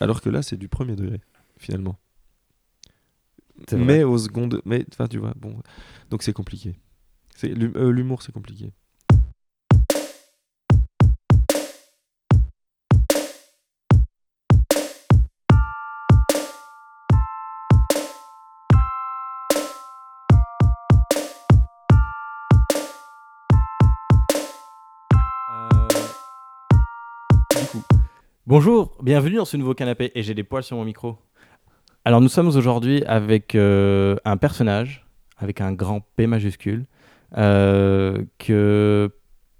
Alors que là, c'est du premier degré, finalement. Mais au second, mais enfin, tu vois, bon, donc c'est compliqué. Euh, l'humour, c'est compliqué. Bonjour, bienvenue dans ce nouveau canapé et j'ai des poils sur mon micro. Alors nous sommes aujourd'hui avec euh, un personnage, avec un grand P majuscule, euh, que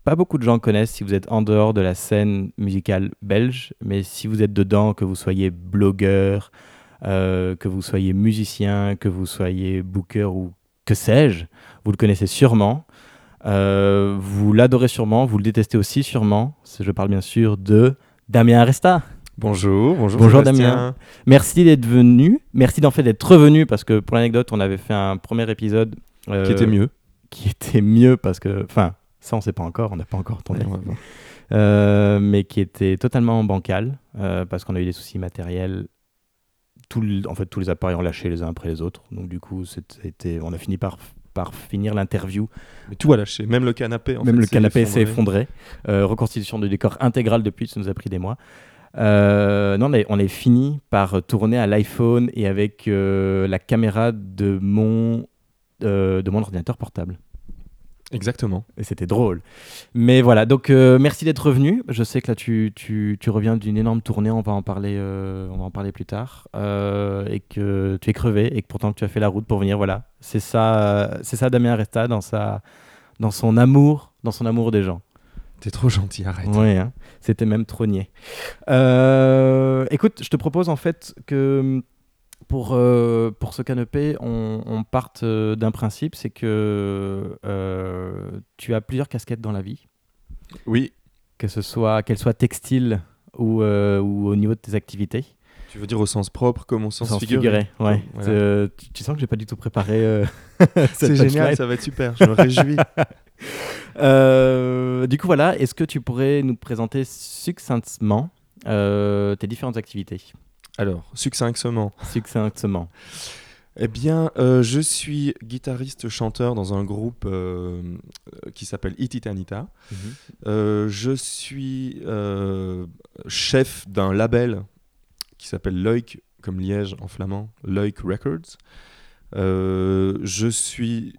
pas beaucoup de gens connaissent si vous êtes en dehors de la scène musicale belge, mais si vous êtes dedans, que vous soyez blogueur, euh, que vous soyez musicien, que vous soyez booker ou que sais-je, vous le connaissez sûrement. Vous l'adorez sûrement, vous le détestez aussi sûrement. Je parle bien sûr de Damien Resta. Bonjour, bonjour. Bonjour, Sébastien. Damien. Merci d'être venu. Merci d'en fait d'être revenu parce que pour l'anecdote, on avait fait un premier épisode euh, Qui était mieux. qui était mieux parce que, enfin, ça on sait pas encore, on n'a pas encore tourné, Ouais. Euh, mais qui était totalement bancal euh, parce qu'on a eu des soucis matériels. Tout le- en fait, tous les appareils ont lâché les uns après les autres. Donc du coup, c'était, on a fini par par finir l'interview Mais tout a lâché, même le canapé. en Même fait, le canapé s'est effondré. Euh, reconstitution du décor intégral depuis, ça nous a pris des mois. Euh, non, mais on est fini par tourner à l'iPhone et avec euh, la caméra de mon, euh, de mon ordinateur portable. Exactement. Et c'était drôle. Mais voilà, donc euh, merci d'être revenu. Je sais que là, tu, tu, tu reviens d'une énorme tournée, on va en parler, euh, on va en parler plus tard. Euh, et que tu es crevé et que pourtant tu as fait la route pour venir. Voilà, c'est ça, c'est ça Damien Resta dans, sa, dans son amour, dans son amour des gens. T'es trop gentil, arrête. Oui, hein. c'était même trônier. Euh, écoute, je te propose en fait que pour, euh, pour ce canapé, on, on parte euh, d'un principe, c'est que euh, tu as plusieurs casquettes dans la vie, Oui, que ce soit qu'elles soient textiles ou, euh, ou au niveau de tes activités. tu veux dire au sens propre comme au sens, Sans figuré. figuré, ouais. Voilà. Tu, tu sens que j'ai pas du tout préparé. C'est génial, ça va être super, je me réjouis. Euh, du coup, voilà, est-ce que tu pourrais nous présenter succinctement euh, tes différentes activités? Alors, succinctement. Succinctement. Eh bien, euh, je suis guitariste-chanteur dans un groupe euh, euh, qui s'appelle Ititanita. Euh, je suis chef d'un label qui s'appelle Leuk, comme Liège en flamand, Leuk Records. Je suis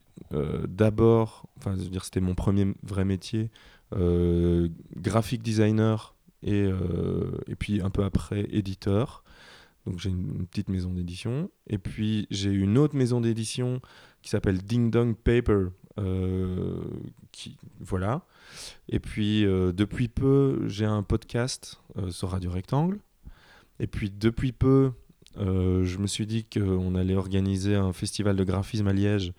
d'abord, enfin, je veux dire, c'était mon premier vrai métier, graphic designer et, et puis un peu après éditeur. Donc j'ai une, petite maison d'édition. Et puis j'ai une autre maison d'édition qui s'appelle Ding Dong Paper. euh, qui, voilà. Et puis euh, depuis peu, j'ai un podcast euh, sur Radio Rectangle. Et puis depuis peu, je me suis dit qu'on allait organiser un festival de graphisme à Liège.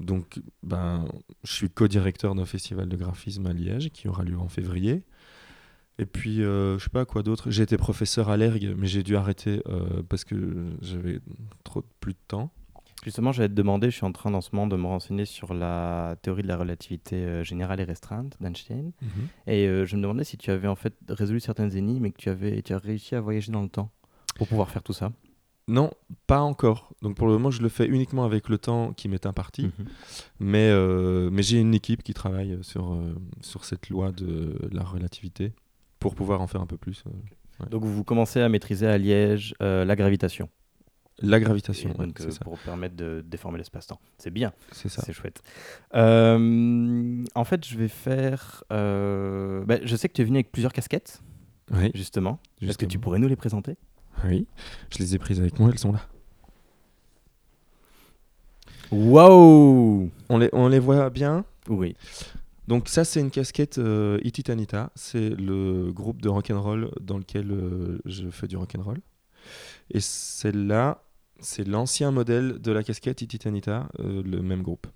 Donc ben, je suis co-directeur d'un festival de graphisme à Liège qui aura lieu en février. Et puis, euh, je sais pas quoi d'autre. J'ai été professeur à l'ERG, mais j'ai dû arrêter euh, parce que j'avais trop plus de temps. Justement, j'allais te demander, je suis en train en ce moment de me renseigner sur la théorie de la relativité euh, générale et restreinte d'Einstein. Et euh, je me demandais si tu avais en fait résolu certaines énigmes et que tu avais tu as réussi à voyager dans le temps pour pouvoir faire tout ça. Non, pas encore. Donc pour le moment, je le fais uniquement avec le temps qui m'est imparti. Mhm. Mais, euh, mais j'ai une équipe qui travaille sur, euh, sur cette loi de la relativité pour pouvoir en faire un peu plus. euh. Donc vous commencez à maîtriser à Liège euh, la gravitation. La gravitation, ouais, donc, euh, ça. pour permettre de déformer l'espace-temps. C'est bien, C'est ça. c'est chouette. Euh, en fait, je vais faire. bah, je sais que tu es venu avec plusieurs casquettes, Oui, justement. Est-ce que justement. tu pourrais nous les présenter? Oui, je les ai prises avec moi, elles sont là. Waouh On les, on les voit bien? Oui. Donc ça c'est une casquette euh, Ititanita, c'est le groupe de rock'n'roll dans lequel euh, je fais du rock'n'roll. Et celle-là, c'est l'ancien modèle de la casquette Ititanita, euh, le même groupe.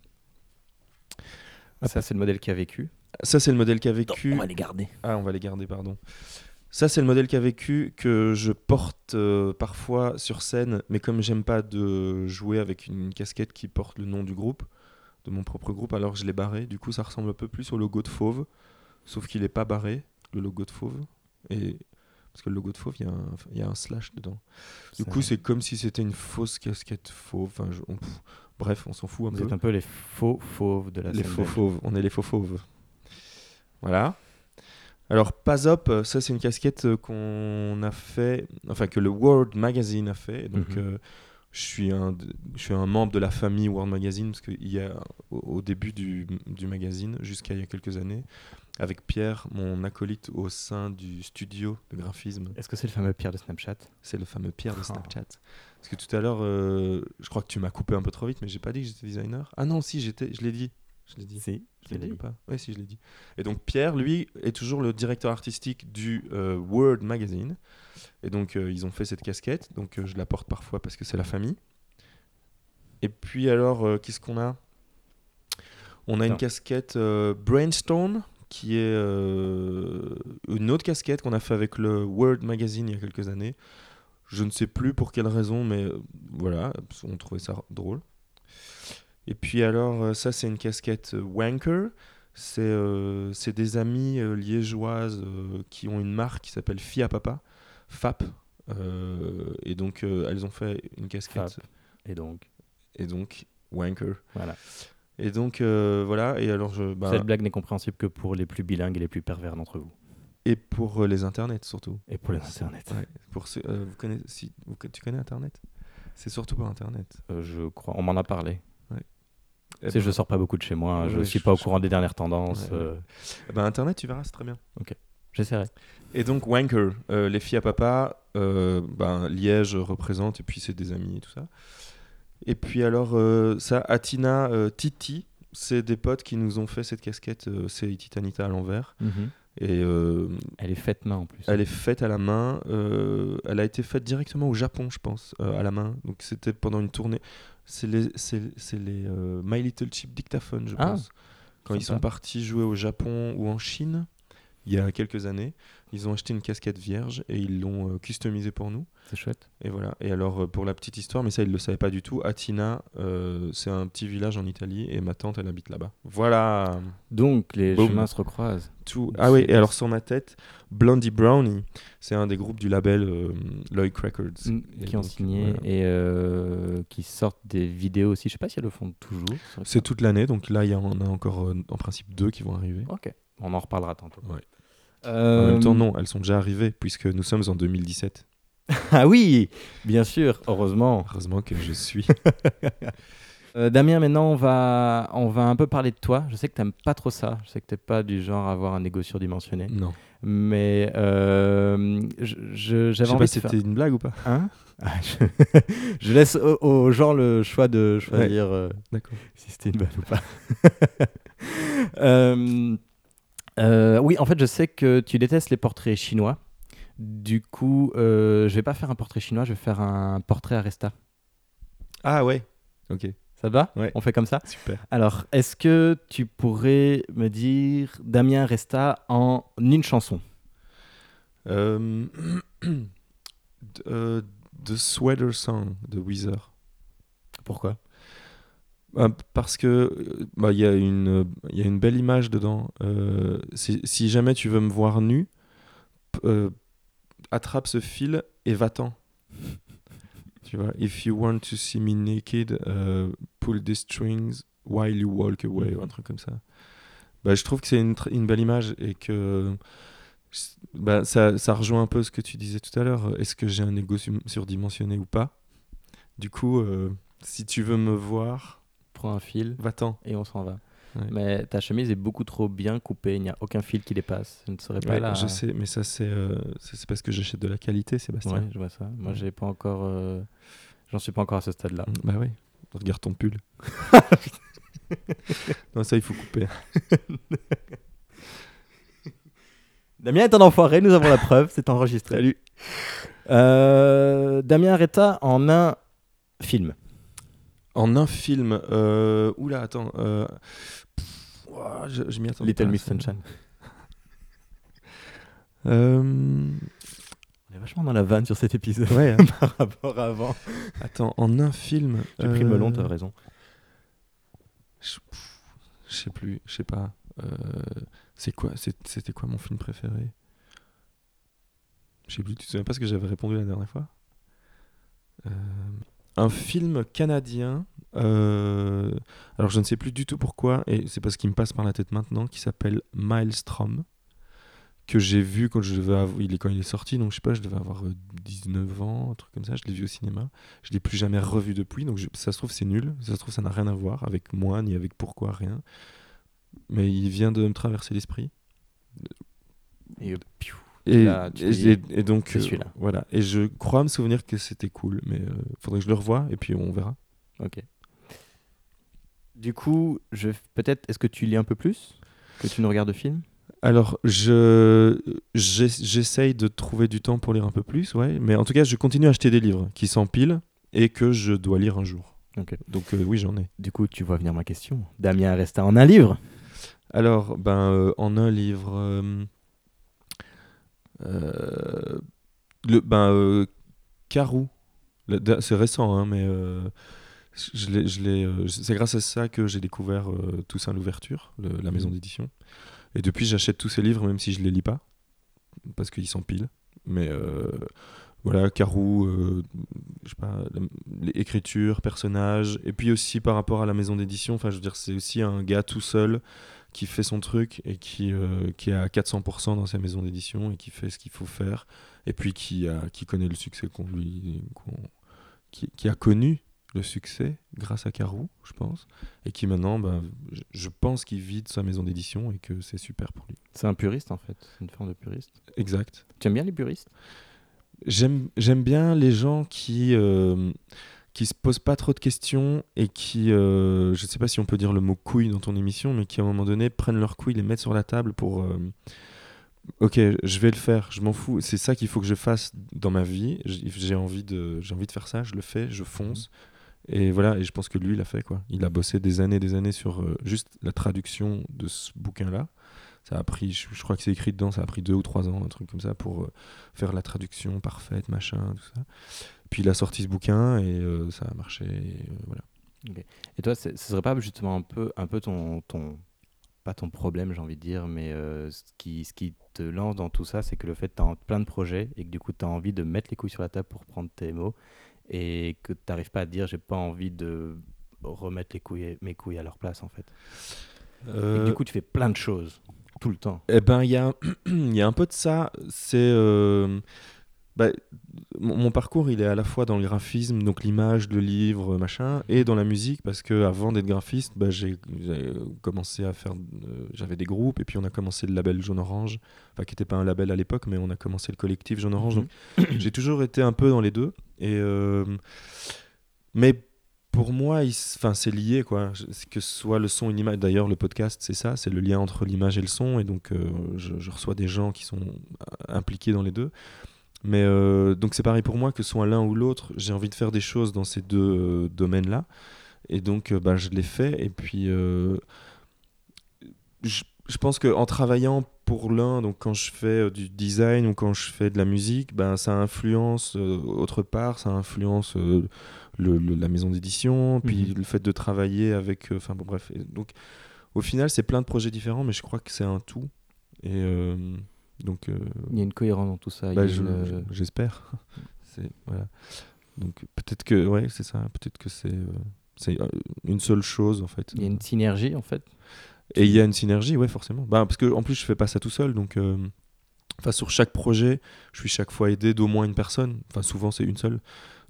Ah, ça, c'est le modèle qui a vécu. Ça c'est le modèle qui a vécu. On va les garder. Ah, on va les garder, pardon. Ça, c'est le modèle qui a vécu, que je porte euh, parfois sur scène, mais comme j'aime pas de jouer avec une casquette qui porte le nom du groupe, de mon propre groupe, alors je l'ai barré. Du coup, ça ressemble un peu plus au logo de Fauve, sauf qu'il est pas barré, le logo de Fauve. Et Parce que le logo de Fauve, il y, a un- il y a un slash dedans. Du coup, c'est comme si c'était une fausse casquette Fauve. Enfin, je- on- pff, bref, on s'en fout un Vous peu. êtes un peu les faux fauves de la Les faux fauves, on est les faux fauves. Voilà. Alors, Pas Up, euh, ça c'est une casquette euh, qu'on a fait, enfin que le World Magazine a fait. Donc, Mhm. euh, je, suis un, je suis un membre de la famille World Magazine parce qu'il y a au, au début du, du magazine, jusqu'à il y a quelques années, avec Pierre, mon acolyte au sein du studio de graphisme, Est-ce que c'est le fameux Pierre de Snapchat? C'est le fameux Pierre de Ah. Snapchat. Parce que tout à l'heure, euh, je crois que tu m'as coupé un peu trop vite, mais j'ai pas dit que j'étais designer? Ah non, si, j'étais, je l'ai dit. Je l'ai dit. Si, Je l'ai dit ou pas Oui, si, je l'ai dit. Et donc, Pierre, lui, est toujours le directeur artistique du euh, Word Magazine. Et donc, euh, ils ont fait cette casquette. Donc, euh, je la porte parfois parce que c'est la famille. Et puis, alors, euh, qu'est-ce qu'on a? On a une casquette Brainstorm, qui est une autre casquette qu'on a fait avec le Word Magazine il y a quelques années. Je ne sais plus pour quelle raison, mais voilà, on trouvait ça drôle. Et puis alors, euh, ça c'est une casquette euh, Wanker. C'est euh, des amies euh, liégeoises euh, qui ont une marque qui s'appelle Fia Papa, FAP. Et donc elles ont fait une casquette. Fap. Et donc, Et donc Wanker. voilà. Et donc voilà. Et alors je. bah, Cette blague n'est compréhensible que pour les plus bilingues et les plus pervers d'entre vous. et pour les internets surtout. Et pour les internets. Ouais, pour ceux- vous connaissez, si, vous- tu connais Internet? C'est surtout par Internet. Je crois, on m'en a parlé. Eh Tu sais, ben, je sors pas beaucoup de chez moi, hein, je Ouais, suis je- pas au je courant des dernières tendances. Ouais, euh, eh ben, Internet, tu verras, c'est très bien. J'essaierai. Et donc Wanker, euh, les filles à papa, euh, ben, Liège représente, et puis c'est des amis et tout ça. Et puis alors, ça, Atina, Titi, c'est des potes qui nous ont fait cette casquette, c'est Titanita à l'envers. Et euh, Elle est faite main en plus. elle est faite à la main, euh, elle a été faite directement au Japon, je pense, euh, à la main. Donc c'était pendant une tournée. C'est les, c'est, c'est les euh, My Little Chip Dictaphone, je Ah, pense. Quand ils sont partis jouer au Japon ou en Chine, il y a quelques années, ils ont acheté une casquette vierge et ils l'ont euh, customisée pour nous. C'est chouette. Et voilà. Et alors, euh, pour la petite histoire, mais ça, ils ne le savaient pas du tout, Atina, euh, c'est un petit village en Italie et ma tante, elle habite là-bas. Voilà. Donc, les chemins se recroisent. Tout. Ah oui, et alors sur ma tête, Blondie Brownie, c'est un des groupes du label euh, Lloyd Records. Mm, qui ont signé voilà. et euh, qui sortent des vidéos aussi. Je sais pas si elles le font toujours. C'est toute l'année, donc là, il y en a encore en principe deux qui vont arriver. Ok. On en reparlera tantôt. Ouais. En Euh, même temps, non, elles sont déjà arrivées, puisque nous sommes en 2017. Ah oui, bien sûr, heureusement. Heureusement que je suis. Euh, Damien, maintenant, on va, on va un peu parler de toi. Je sais que t'aimes pas trop ça. Je sais que t'es pas du genre à avoir un ego surdimensionné. non. Mais euh, je- je- Je j'avais sais envie pas de si faire... c'était une blague ou pas. Hein? Ah, je... je laisse aux, aux gens le choix de choisir euh, D'accord. si c'était une blague ou pas. Euh, euh, oui, en fait, je sais que tu détestes les portraits chinois. Du coup, euh, je vais pas faire un portrait chinois, je vais faire un portrait Aresta. Ah ouais. Ok, Ça te va? Ouais. On fait comme ça? Super. Alors, est-ce que tu pourrais me dire Damien Resta en une chanson? Euh, euh, The Sweater Song de Weezer. Pourquoi? Parce que euh, bah, il y, a une, euh, il y a une belle image dedans. Euh, si, jamais tu veux me voir nu, euh, attrape ce fil et va-t'en. tu vois, if you want to see me naked, pull the strings while you walk away, ou un truc comme ça. Bah, je trouve que c'est une, une belle image et que bah, ça, ça rejoint un peu ce que tu disais tout à l'heure. Est-ce que j'ai un ego surdimensionné ou pas? Du coup, euh, si tu veux me voir, Prends un fil va-t'en. et on s'en va. Ouais. Mais ta chemise est beaucoup trop bien coupée, il n'y a aucun fil qui dépasse. Je ne serais pas Ouais, là. Je sais, mais ça, c'est euh, c'est c'est parce que j'achète de la qualité, Sébastien. Ouais, je vois ça. Moi, j'ai pas encore. euh, J'en suis pas encore à ce stade-là. Bah oui. Regarde ton pull. non, ça, il faut couper. Damien est un enfoiré, nous avons la preuve, c'est enregistré. Salut. Euh, Damien Arreta en un film. En un film. Euh... Oula, attends. Euh... pff, ouah, je, je m'y attendais Little Miss. Sunshine. Euh... On est vachement dans la vanne sur cet épisode Ouais. hein. par rapport à avant. attends, en un film. J'ai pris le euh, melon, t'as raison. Je sais plus, je sais pas. Euh, c'est quoi C'était quoi mon film préféré? Je sais plus, tu te souviens pas ce que j'avais répondu la dernière fois? Euh, Un film canadien. euh, alors je ne sais plus du tout pourquoi, et c'est parce qu'il me passe par la tête maintenant, qui s'appelle Maelstrom, que j'ai vu quand je devais il est quand il est sorti, donc je sais pas, je devais avoir euh, 19 ans, un truc comme ça. Je l'ai vu au cinéma. Je l'ai plus jamais revu depuis, donc ça se trouve c'est nul, ça se trouve ça n'a rien à voir avec moi ni avec pourquoi rien. Mais il vient de me traverser l'esprit. Et euh. Et, Là, et- dis, donc, euh, voilà. Et je crois me souvenir que c'était cool, mais euh, faudrait que je le revoie et puis on verra. Ok. Du coup, je peut-être est-ce que tu lis un peu plus? Que tu ne regardes de films Alors, je j'ess- j'essaye de trouver du temps pour lire un peu plus, ouais. Mais en tout cas, je continue à acheter des livres qui s'empilent et que je dois lire un jour. Ok. Donc euh, oui, j'en ai. Du coup, tu vois venir ma question. Damien Resta en un livre? Alors, ben, euh, en un livre, euh, le, ben, euh, Carou, c'est récent, hein, mais euh, je euh, c'est grâce à ça que j'ai découvert euh, Toussaint l'ouverture, la maison Mhm. d'édition. Et depuis, j'achète tous ces livres, même si je les lis pas, parce qu'ils s'empilent. Mais euh, voilà, Carou, euh, je sais pas, l'écriture, personnages, et puis aussi par rapport à la maison d'édition, enfin, je veux dire, c'est aussi un gars tout seul qui fait son truc et qui, euh, qui est à 400% dans sa maison d'édition et qui fait ce qu'il faut faire, et puis qui, a, qui connaît le succès qu'on lui. qui, qui a connu le succès grâce à Carou, je pense, et qui maintenant, ben, je- pense qu'il vit de sa maison d'édition et que c'est super pour lui. C'est un puriste en fait. C'est une forme de puriste. Exact. Tu aimes bien les puristes? J'aime j'aime bien les gens qui euh, qui se posent pas trop de questions et qui, euh, je sais pas si on peut dire le mot couille dans ton émission, mais qui à un moment donné prennent leurs couilles, les mettent sur la table pour euh, ok, je vais le faire, je m'en fous, c'est ça qu'il faut que je fasse dans ma vie, j'ai envie de envie de faire ça, je le fais, je fonce. Et voilà, et je pense que lui, il a fait quoi. Il a bossé des années, des années sur euh, juste la traduction de ce bouquin-là. Ça a pris, je, je crois que c'est écrit dedans, ça a pris deux ou trois ans, un truc comme ça, pour euh, faire la traduction parfaite, machin, tout ça. Puis il a sorti ce bouquin et euh, ça a marché. et, euh, voilà. Et toi, ce serait pas justement un peu, un peu ton, ton, pas ton problème, j'ai envie de dire, mais euh, ce, qui, ce qui te lance dans tout ça, c'est que le fait que tu as plein de projets et que du coup, tu as envie de mettre les couilles sur la table pour prendre tes mots et que tu n'arrives pas à te dire, j'ai pas envie de remettre les couilles, mes couilles à leur place en fait. Et du coup, tu fais plein de choses tout le temps. Eh ben, il y y a un peu de ça. C'est. euh, bah, mon, parcours, il est à la fois dans le graphisme, donc l'image, le livre, machin, et dans la musique, parce que avant d'être graphiste, bah, j'ai commencé à faire. euh, J'avais des groupes, et puis on a commencé le label Jaune Orange, enfin, qui n'était pas un label à l'époque, mais on a commencé le collectif Jaune Orange. Mhm. Donc, j'ai toujours été un peu dans les deux. Et, euh, mais pour moi, c'est lié, quoi. Que ce soit le son et l'image. D'ailleurs, le podcast, c'est ça, c'est le lien entre l'image et le son. Et donc, euh, je, je reçois des gens qui sont impliqués dans les deux. Mais euh, donc, c'est pareil pour moi, que ce soit l'un ou l'autre, j'ai envie de faire des choses dans ces deux euh, domaines-là. Et donc, euh, bah, je l'ai fait. Et puis, je, je pense qu'en travaillant pour l'un, donc quand je fais du design ou quand je fais de la musique, ben, ça influence autre part, ça influence le- le- la maison d'édition, puis Mhm. le fait de travailler avec. Enfin bon, bref. Et donc, au final, c'est plein de projets différents, mais je crois que c'est un tout. Et euh, donc, euh, Il y a une cohérence dans tout ça. bah, je- une, euh, je- j'espère. c'est voilà. Donc peut-être que ouais, c'est ça. Peut-être que c'est euh, c'est une seule chose en fait. il y a une synergie en fait. Et il y a une synergie, ouais, forcément. Bah, parce que en plus, je fais pas ça tout seul, donc. euh, Enfin, sur chaque projet, je suis chaque fois aidé d'au moins une personne. Enfin, souvent, c'est une seule.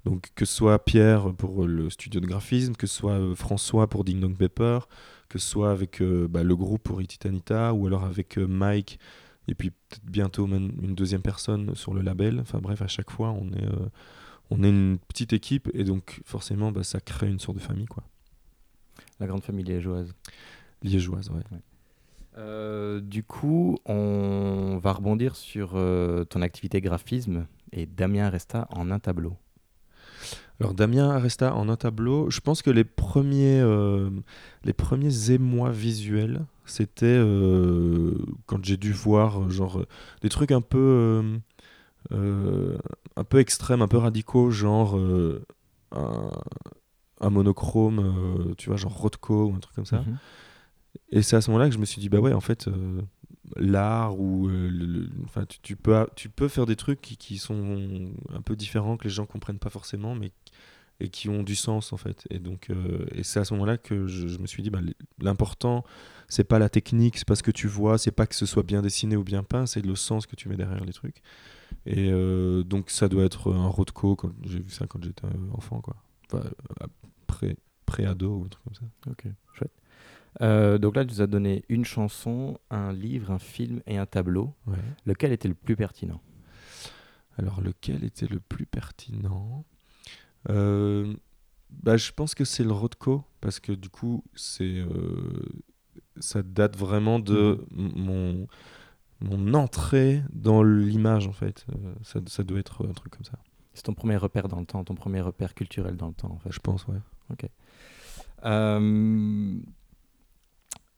Donc, que ce soit Pierre pour le studio de graphisme, que ce soit euh, François pour Ding Dong Pepper, que ce soit avec euh, bah, le groupe pour Ititanita, ou alors avec euh, Mike, et puis peut-être bientôt même une deuxième personne sur le label. Enfin, bref, à chaque fois, on est, euh, on est une petite équipe, et donc, forcément, bah, ça crée une sorte de famille, quoi. La grande famille liégeoise. Liégeoise, ouais. Euh, du coup, on va rebondir sur euh, ton activité graphisme et Damien Resta en un tableau. Alors Damien Aresta en un tableau, je pense que les premiers, euh, les premiers émois visuels, c'était euh, quand j'ai dû voir euh, genre des trucs un peu, euh, un peu extrêmes, un peu radicaux, genre un, un monochrome, tu vois, genre Rothko ou un truc comme ça. Mhm. Et c'est à ce moment-là que je me suis dit, bah ouais, en fait, l'art ou enfin tu, peux tu peux faire des trucs qui, qui, sont un peu différents que les gens comprennent pas forcément mais et qui ont du sens en fait et donc et c'est à ce moment-là que je, me suis dit bah, l'important c'est pas la technique c'est pas ce que tu vois c'est pas que ce soit bien dessiné ou bien peint c'est le sens que tu mets derrière les trucs et donc ça doit être un Rothko j'ai vu ça quand j'étais enfant quoi enfin, après pré-ado ou un truc comme ça. Ok, chouette. Euh, donc là, tu nous as donné une chanson, un livre, un film et un tableau. Lequel était le plus pertinent? Alors, lequel était le plus pertinent? euh, bah, Je pense que c'est le Rothko, parce que du coup, c'est, euh, ça date vraiment de mhm. mon, mon entrée dans l'image, en fait. ça, ça doit être un truc comme ça. C'est ton premier repère dans le temps, ton premier repère culturel dans le temps, en fait. Je pense, ouais. Ok. Euh,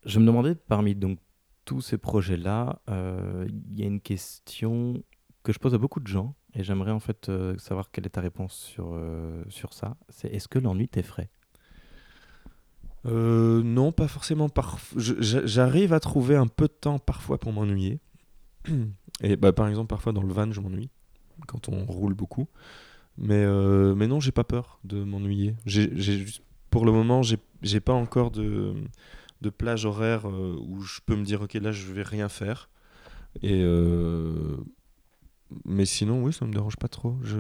je me demandais, parmi donc, tous ces projets-là, euh, il y a une question que je pose à beaucoup de gens, et j'aimerais en fait euh, savoir quelle est ta réponse sur, sur ça. C'est est-ce que l'ennui t'effraie Non, pas forcément. J'arrive à trouver un peu de temps parfois pour m'ennuyer. Et bah, par exemple, parfois dans le van, je m'ennuie quand on roule beaucoup. Mais, mais non, j'ai pas peur de m'ennuyer. Pour le moment, j'ai pas encore de, de plage horaire euh, où je peux me dire, ok, là, je vais rien faire. Et euh, mais sinon, oui, ça me dérange pas trop. Je...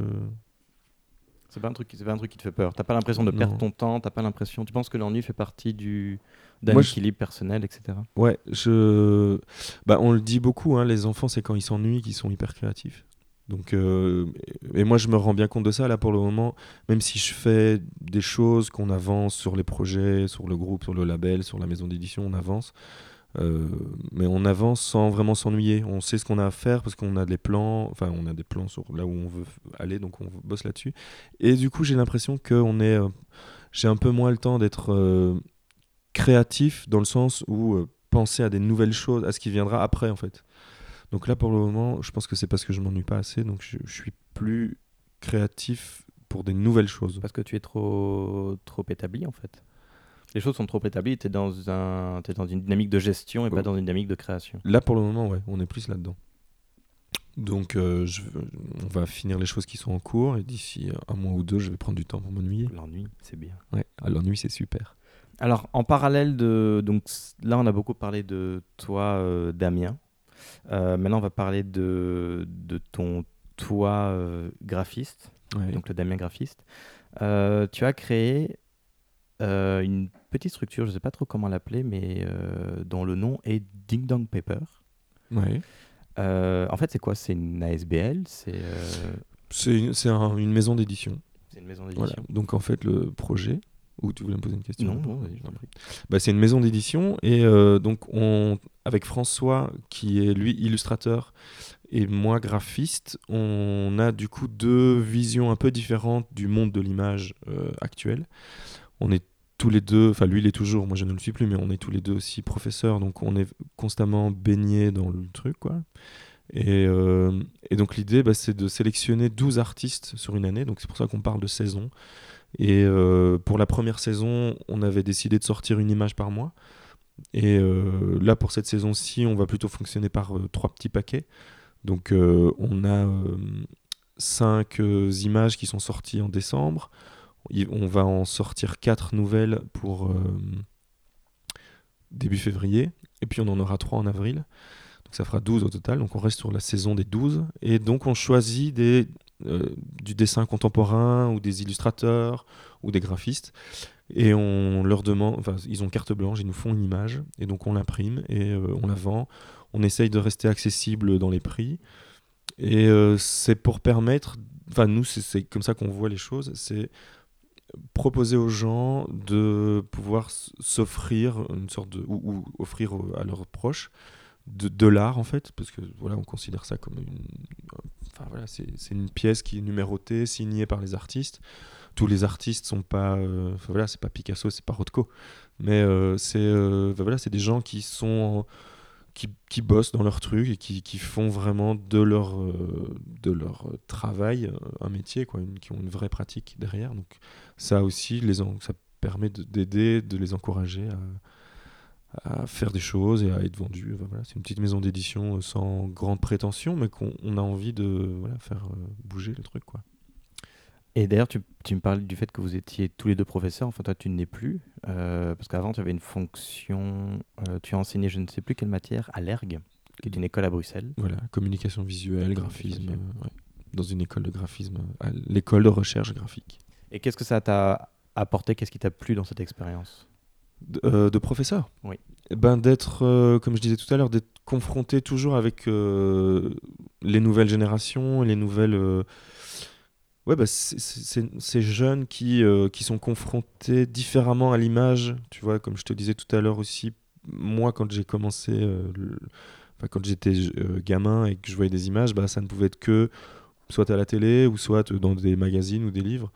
C'est pas un truc, c'est pas un truc qui te fait peur. T'as pas l'impression de perdre ton temps. T'as pas l'impression. Tu penses que l'ennui fait partie du d'un équilibre personnel, etc. Ouais, je. Bah, on le dit beaucoup. Hein, les enfants, c'est quand ils s'ennuient qu'ils sont hyper créatifs. Donc, euh, et moi, je me rends bien compte de ça là pour le moment. Même si je fais des choses, qu'on avance sur les projets, sur le groupe, sur le label, sur la maison d'édition, on avance. Euh, mais on avance sans vraiment s'ennuyer. On sait ce qu'on a à faire parce qu'on a des plans, enfin on a des plans sur là où on veut aller, donc on bosse là-dessus. Et du coup, j'ai l'impression que on est, euh, j'ai un peu moins le temps d'être créatif dans le sens où penser à des nouvelles choses, à ce qui viendra après en fait. Donc là, pour le moment, je pense que c'est parce que je m'ennuie pas assez, donc je, suis plus créatif pour des nouvelles choses. Parce que tu es trop, trop établi, en fait. Les choses sont trop établies, tu es, dans un, es dans une dynamique de gestion et pas dans une dynamique de création. Là, pour le moment, ouais, on est plus là-dedans. Donc, euh, je, on va finir les choses qui sont en cours et d'ici un mois ou deux, je vais prendre du temps pour m'ennuyer. L'ennui, c'est bien. Ouais, ah, l'ennui, c'est super. Alors, en parallèle de. Donc, là, on a beaucoup parlé de toi, euh, Damien. Euh, maintenant, on va parler de, de ton toi euh, graphiste, donc le Damien graphiste. Euh, tu as créé une petite structure, je ne sais pas trop comment l'appeler, mais dont le nom est Ding Dong Paper. Ouais. en fait, c'est quoi? C'est une ASBL C'est c'est une, une, maison d'édition. C'est une maison d'édition. Donc en fait, le projet, ou tu voulais me poser une question? Non, non, bah, C'est une maison d'édition et euh, donc on, avec François qui est lui illustrateur et moi graphiste, on a du coup deux visions un peu différentes du monde de l'image euh, actuelle. On est tous les deux, enfin lui il est toujours, moi je ne le suis plus, mais on est tous les deux aussi professeurs, donc on est constamment baignés dans le truc euh, et donc l'idée bah, c'est de sélectionner 12 artistes sur une année, donc c'est pour ça qu'on parle de saison. Et euh, pour la première saison, on avait décidé de sortir une image par mois. Et euh, là, pour cette saison-ci, on va plutôt fonctionner par trois petits paquets. Donc, on a cinq images qui sont sorties en décembre. On va en sortir quatre nouvelles pour début février. Et puis, on en aura trois en avril. Donc, ça fera 12 au total. Donc, on reste sur la saison des 12. Et donc, on choisit des euh, du dessin contemporain ou des illustrateurs ou des graphistes et on leur demande, enfin ils ont carte blanche, ils nous font une image et donc on l'imprime et euh, on la vend. On essaye de rester accessible dans les prix et euh, c'est pour permettre, enfin nous c'est comme ça qu'on voit les choses, c'est proposer aux gens de pouvoir s'offrir une sorte de ou offrir à leurs proches de, l'art en fait, parce que voilà, on considère ça comme une, enfin voilà, c'est une pièce qui est numérotée, signée par les artistes. Tous les artistes sont pas, euh, voilà, c'est pas Picasso, c'est pas Rothko, mais euh, c'est euh, voilà, c'est des gens qui sont qui, qui, bossent dans leur truc et qui, qui font vraiment de leur, de leur travail un métier, quoi, qui ont une vraie pratique derrière. Donc ça aussi, les ça permet d'aider, de, les encourager à, faire des choses et à être vendu. Voilà, c'est une petite maison d'édition sans grande prétention, mais qu'on a envie de voilà, faire bouger le truc. Quoi. Et d'ailleurs, tu, tu, me parles du fait que vous étiez tous les deux professeurs. Enfin, toi, tu n'es plus. parce qu'avant, tu avais une fonction. tu as enseigné, je ne sais plus quelle matière, à l'ERG, qui est une école à Bruxelles. Voilà, communication visuelle, graphisme. Ouais dans une école de graphisme, à l'école de recherche graphique. Et qu'est-ce que ça t'a apporté? Qu'est-ce qui t'a plu dans cette expérience? De, euh, professeur? Oui. Eh ben, d'être, euh, comme je disais tout à l'heure, d'être confronté toujours avec euh, les nouvelles générations, les nouvelles. Ouais, bah, ces jeunes qui, qui sont confrontés différemment à l'image. Tu vois, comme je te disais tout à l'heure aussi, moi, quand j'ai commencé, quand j'étais gamin et que je voyais des images, bah, ça ne pouvait être que soit à la télé ou soit dans des magazines ou des livres.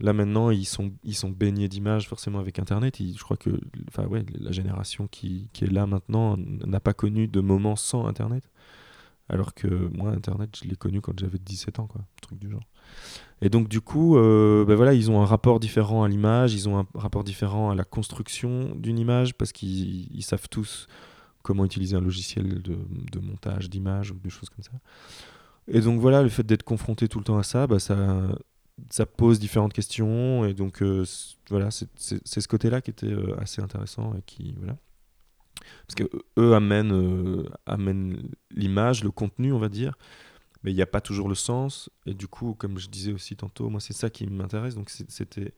Là maintenant, ils sont, ils sont baignés d'images forcément avec Internet. je crois que la génération qui, qui est là maintenant n'a pas connu de moment sans Internet. Alors que moi, Internet, je l'ai connu quand j'avais 17 ans, quoi, truc du genre. Et donc du coup, euh, ben voilà, ils ont un rapport différent à l'image, ils ont un rapport différent à la construction d'une image parce qu'ils savent tous comment utiliser un logiciel de, montage d'image ou des choses comme ça. Et donc voilà, le fait d'être confronté tout le temps à ça, bah, ça, ça pose différentes questions. Et donc euh, voilà, c'est ce côté-là qui était euh, assez intéressant et qui voilà. Parce que eux amènent, euh, amènent l'image, le contenu, on va dire, mais il n'y a pas toujours le sens. Et du coup, comme je disais aussi tantôt, moi c'est ça qui m'intéresse. Donc c'était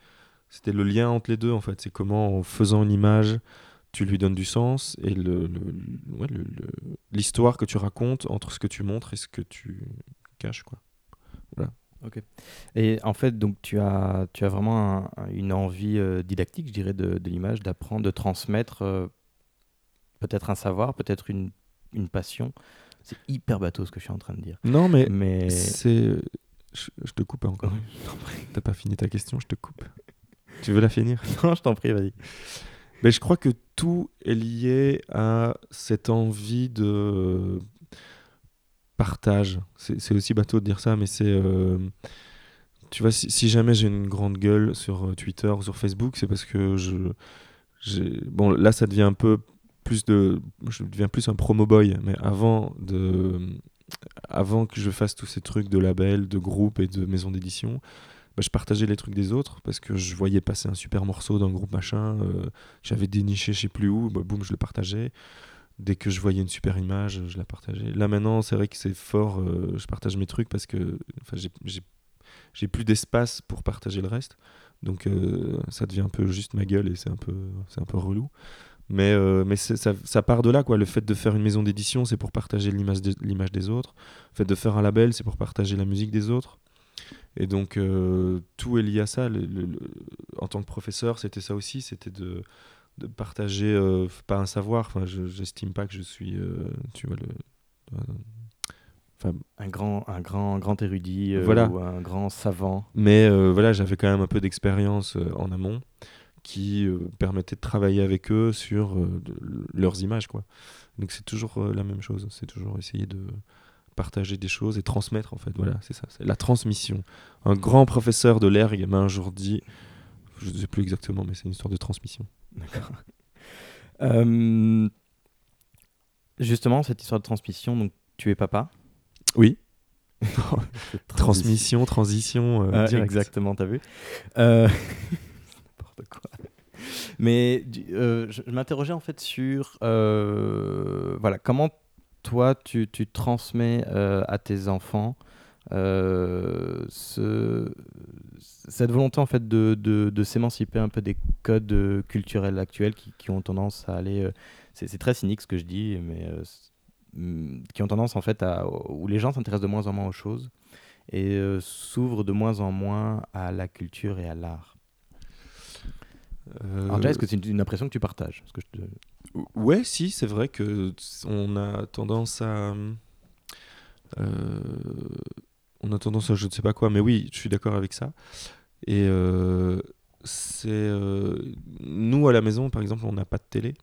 c'était le lien entre les deux en fait. C'est comment en faisant une image, tu lui donnes du sens et le, l'histoire que tu racontes entre ce que tu montres et ce que tu caches. Quoi. Voilà. Ok. Et en fait, donc tu as, tu as vraiment une envie euh, didactique, je dirais, de, de l'image, d'apprendre, de transmettre euh, peut-être un savoir, peut-être une, une passion. C'est hyper bateau ce que je suis en train de dire. Non, mais, mais... c'est. Je, te coupe encore. T'as pas fini ta question, je te coupe. tu veux la finir? Non, je t'en prie, vas-y. Mais je crois que tout est lié à cette envie de partage. C'est aussi bateau de dire ça, mais c'est. Euh, tu vois, si, jamais j'ai une grande gueule sur euh, Twitter ou sur Facebook, c'est parce que je. Bon, là, ça devient un peu plus de. Je deviens plus un promo boy, mais avant de. Avant que je fasse tous ces trucs de labels, de groupes et de maisons d'édition, bah, je partageais les trucs des autres parce que je voyais passer un super morceau d'un groupe machin, euh, j'avais déniché je sais plus où, bah, boum, je le partageais. Dès que je voyais une super image, je la partageais. Là maintenant, c'est vrai que c'est fort, euh, je partage mes trucs parce que j'ai plus d'espace pour partager le reste. Donc euh, ça devient un peu juste ma gueule et c'est un peu, un peu relou. Mais, mais ça, ça, part de là, quoi. Le fait de faire une maison d'édition, c'est pour partager l'image des autres. Le fait de faire un label, c'est pour partager la musique des autres. Et donc, euh, tout est lié à ça. en tant que professeur, c'était ça aussi, c'était de, de, partager, euh, pas un savoir, enfin, je n'estime pas que je suis, euh, tu vois, le... un grand, un grand, grand érudit voilà. ou un grand savant. Mais voilà, j'avais quand même un peu d'expérience en amont qui permettait de travailler avec eux sur leurs images. Quoi. Donc c'est toujours la même chose, c'est toujours essayer de, partager des choses et transmettre en fait. Voilà, c'est ça, c'est la transmission. Un grand professeur de l'ERG m'a un jour dit, je ne sais plus exactement, mais c'est une histoire de transmission. D'accord. Euh, justement, cette histoire de transmission, donc tu es papa Oui. transmission, transition, euh, euh Exactement, t'as vu euh. Mais je, je m'interrogeais en fait sur voilà comment toi, tu, transmets euh, à tes enfants euh, ce, cette volonté en fait de, de, s'émanciper un peu des codes culturels actuels qui, ont tendance à aller. Euh, c'est très cynique ce que je dis, mais mm, qui ont tendance en fait à. où les gens s'intéressent de moins en moins aux choses et s'ouvrent de moins en moins à la culture et à l'art. Euh... est-ce que c'est une, impression que tu partages que je te... Ouais, si, c'est vrai que on a tendance à. Euh, on a tendance à je ne sais pas quoi, mais oui, je suis d'accord avec ça. Et euh, c'est. Euh, nous, à la maison, par exemple, on n'a pas de télé.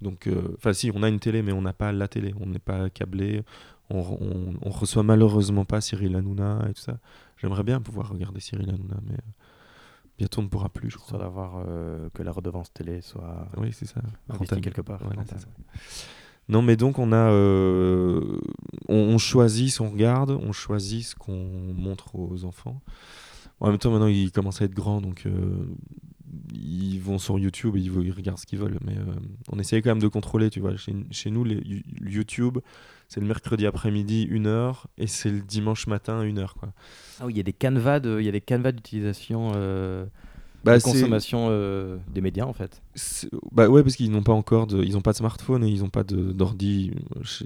Donc, enfin, si, on a une télé, mais on n'a pas la télé. On n'est pas câblé. On, on, reçoit malheureusement pas Cyril Hanouna et tout ça. J'aimerais bien pouvoir regarder Cyril Hanouna, mais Bientôt on ne pourra plus, je crois. Soit d'avoir que la redevance télé soit oui, c'est ça. rentable quelque part. Non, mais donc on a, on, on, choisit ce qu'on regarde, on choisit ce qu'on montre aux enfants. En même temps, maintenant, ils commencent à être grands, donc ils vont sur YouTube et ils, ils regardent ce qu'ils veulent. Mais euh, on essaye quand même de contrôler, tu vois. Chez, chez nous, les, YouTube, c'est le mercredi après-midi, une heure, et c'est le dimanche matin, une heure. Quoi. Ah oui, il y a des canevas il y a des canevas d'utilisation. Euh, bah, de consommation euh, des médias en fait. Bah ouais parce qu'ils n'ont pas encore de ils ont pas de smartphone et ils n'ont pas d'ordi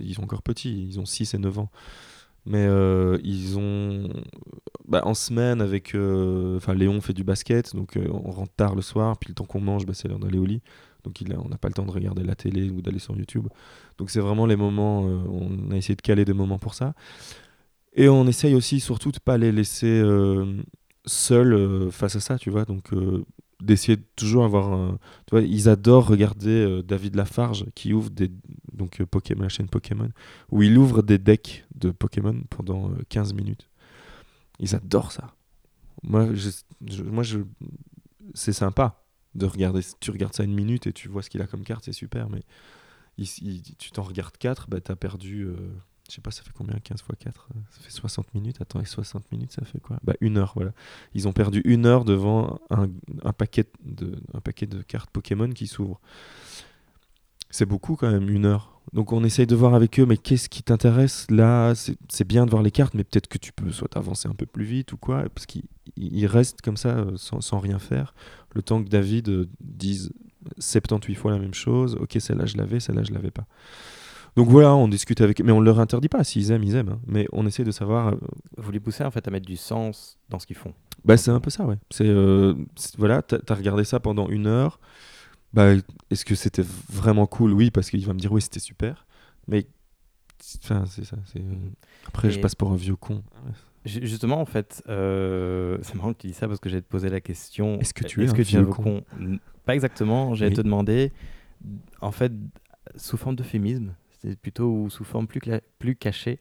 ils sont encore petits ils ont 6 et 9 ans mais euh, ils ont. Bah, en semaine, avec. Euh, enfin, Léon fait du basket, donc on rentre tard le soir, puis le temps qu'on mange, bah, c'est l'heure d'aller au lit. Donc on n'a pas le temps de regarder la télé ou d'aller sur YouTube. Donc c'est vraiment les moments. on a essayé de caler des moments pour ça. Et on essaye aussi, surtout, de pas les laisser seuls face à ça, tu vois. Donc d'essayer de toujours avoir un... Tu vois, ils adorent regarder euh, David Lafarge qui ouvre des... Donc euh, Pokémon, la chaîne Pokémon, où il ouvre des decks de Pokémon pendant 15 euh, minutes. Ils adorent ça. Moi, je, moi c'est sympa de regarder. Tu regardes ça une minute et tu vois ce qu'il a comme carte, c'est super. Mais tu t'en regardes 4, bah, t'as perdu je sais pas, ça fait combien 15 x 4 Ça fait 60 minutes. Attends, et 60 minutes, ça fait quoi? Bah, une heure, voilà. Ils ont perdu une heure devant un, un, paquet, de, un paquet de cartes Pokémon qui s'ouvre. C'est beaucoup quand même, une heure. Donc on essaye de voir avec eux, mais qu'est-ce qui t'intéresse? Là C'est bien de voir les cartes, mais peut-être que tu peux soit avancer un peu plus vite ou quoi, parce qu'ils restent comme ça euh, sans, sans, rien faire. Le temps que David euh, dise 78 fois la même chose, ok, celle-là je l'avais, celle-là je l'avais pas. Donc voilà, on discute avec mais on ne leur interdit pas. S'ils aiment, ils aiment. Hein. Mais on essaie de savoir. Euh, Vous les poussez en fait à mettre du sens dans ce qu'ils font. Bah, c'est un peu ça, ouais. C'est euh, voilà, t'as as regardé ça pendant une heure. Bah, est-ce que c'était vraiment cool? Oui, parce qu'il va me dire oui, c'était super. Mais enfin, c'est ça. Euh, après, je passe pour un vieux con. Justement, en fait, c'est marrant que tu dis ça parce que j'allais te poser la question. Est-ce que tu es, -ce un, que vieux con, Pas exactement. J'allais te demander, en fait, sous forme d'euphémisme, c'est plutôt sous forme plus, plus cachée.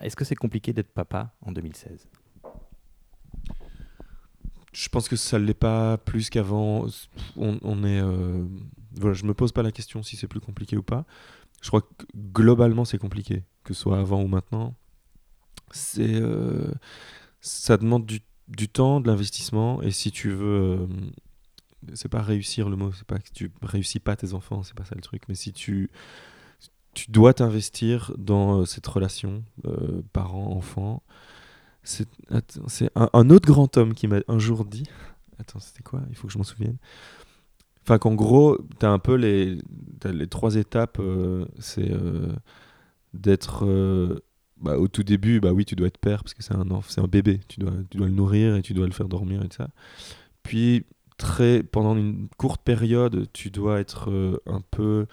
Est-ce que c'est compliqué d'être papa en 2016 je pense que ça ne l'est pas plus qu'avant. On, est, euh, voilà, je me pose pas la question si c'est plus compliqué ou pas. Je crois que globalement c'est compliqué, que ce soit avant ou maintenant. C'est, euh, ça demande du, du temps, de l'investissement, et si tu veux, euh, c'est pas réussir le mot, c'est pas que tu réussis pas tes enfants, c'est pas ça le truc, mais si tu tu dois t'investir dans euh, cette relation euh, parent-enfant. C'est un, autre grand homme qui m'a un jour dit. Attends, c'était quoi? Il faut que je m'en souvienne. Enfin, qu'en gros, tu as un peu les, les trois étapes. Euh, c'est d'être. Bah, au tout début, bah oui, tu dois être père parce que c'est un, c'est un bébé. Tu dois, tu dois le nourrir et tu dois le faire dormir et tout ça. Puis, très, pendant une courte période, tu dois être un peu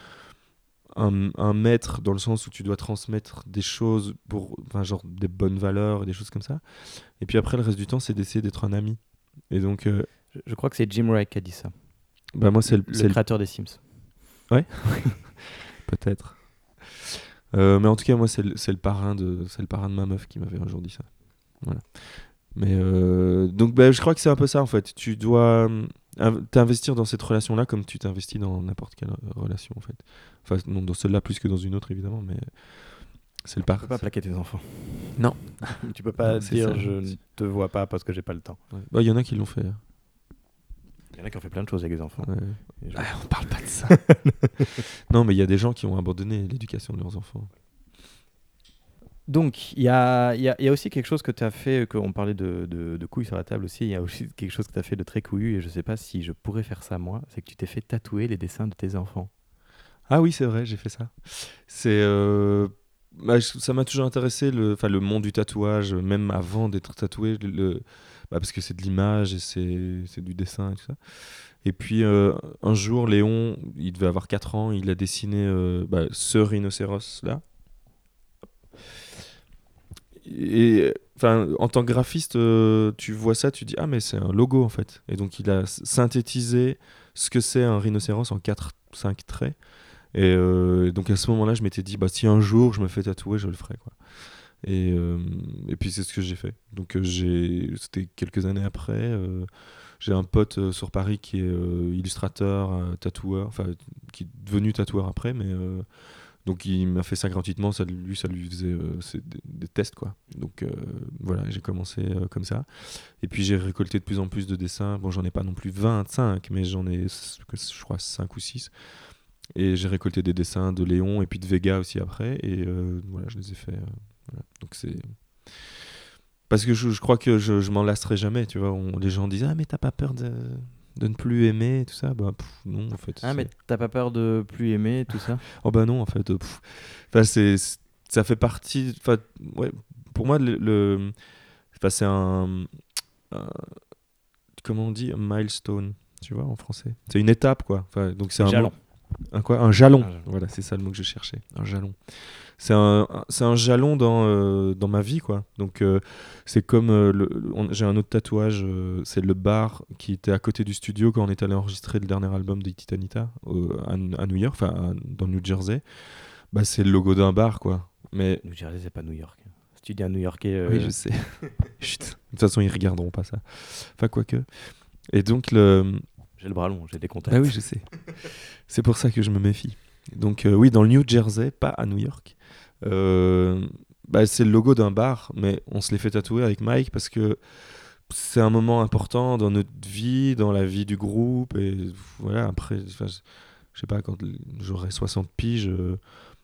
un, maître dans le sens où tu dois transmettre des choses pour enfin genre des bonnes valeurs et des choses comme ça. Et puis après le reste du temps c'est d'essayer d'être un ami. Et donc euh, je, crois que c'est Jim Wright qui a dit ça. Bah moi c'est le, le créateur des Sims. Ouais. Peut-être. Euh, mais en tout cas moi c'est le, le, parrain de c'est le parrain de ma meuf qui m'avait un jour dit ça. Voilà. Mais euh, donc bah, je crois que c'est un peu ça en fait. Tu dois t'investir dans cette relation-là comme tu t'investis dans n'importe quelle relation en fait. Enfin, non, dans celle-là plus que dans une autre évidemment, mais c'est le par. Tu peux pas plaquer tes enfants. Non. tu peux pas dire je ne te vois pas parce que j'ai pas le temps. Il bah, y en a qui l'ont fait. Hein. Il y en a qui ont fait plein de choses avec les enfants. Ah, on parle pas de ça. non, mais il y a des gens qui ont abandonné l'éducation de leurs enfants. Donc, il y a, y, a, aussi quelque chose que tu as fait, qu'on parlait de, de, couilles sur la table aussi, il y a aussi quelque chose que tu as fait de très couillu, et je sais pas si je pourrais faire ça moi, c'est que tu t'es fait tatouer les dessins de tes enfants. Ah oui, c'est vrai, j'ai fait ça. C'est... Euh, bah, ça m'a toujours intéressé, le, le monde du tatouage, même avant d'être tatoué, le, bah, parce que c'est de l'image et c'est du dessin et tout ça. Et puis euh, un jour, Léon, il devait avoir 4 ans, il a dessiné euh, bah, ce rhinocéros-là, enfin, en tant que graphiste, euh, tu vois ça, tu dis ah mais c'est un logo en fait. Et donc il a synthétisé ce que c'est un rhinocéros en 4-5 traits. Et euh, donc à ce moment-là, je m'étais dit bah si un jour je me fais tatouer, je le ferai quoi. Et, euh, puis c'est ce que j'ai fait. Donc j'ai, c'était quelques années après. j'ai un pote sur Paris qui est illustrateur, tatoueur, enfin qui est devenu tatoueur après, mais donc il m'a fait ça gratuitement. Ça lui, ça lui faisait euh, des, tests quoi. Donc euh, voilà, j'ai commencé euh, comme ça. Et puis j'ai récolté de plus en plus de dessins. Bon, j'en ai pas non plus 25, mais j'en ai, je crois, 5 ou 6. Et j'ai récolté des dessins de Léon et puis de Vega aussi après. Et voilà, je les ai fait. Donc c'est. Parce que je, crois que je, je m'en lasserai jamais, tu vois. Les gens disent Ah, mais t'as pas peur de, de ne plus aimer, tout ça Bah pff, non, en fait. Ah, mais t'as pas peur de plus aimer tout ça? Oh bah non, en fait. euh, pff. Enfin, c'est, ça fait partie. Enfin, ouais, pour moi, le, le- enfin, c'est un, un- Comment on dit Un milestone, tu vois, en français. C'est une étape, quoi. Enfin, donc c'est un Jalon. Un quoi? Un jalon. Un jalon. Voilà, c'est ça le mot que je cherchais. Un jalon. C'est un, un- c'est un jalon dans, euh, dans ma vie, quoi. Donc, euh, c'est comme. euh, J'ai un autre tatouage, c'est le bar qui était à côté du studio quand on est allé enregistrer le dernier album de Titanita à, à New York, enfin, dans le New Jersey. Bah, c'est le logo d'un bar, quoi. Mais. New Jersey, c'est pas New York. Si tu dis un New Yorkais. euh, Oui, je sais. Chut. De toute façon, ils regarderont pas ça. Enfin, quoique. Et donc, le. J'ai le bras long, j'ai des contacts. Ah oui, je sais. C'est pour ça que je me méfie. Donc euh, oui, dans le New Jersey, pas à New York. Euh, bah, c'est le logo d'un bar, mais on se l'est fait tatouer avec Mike parce que c'est un moment important dans notre vie, dans la vie du groupe. Et voilà, après, je je sais pas, quand j'aurai 60 piges, euh,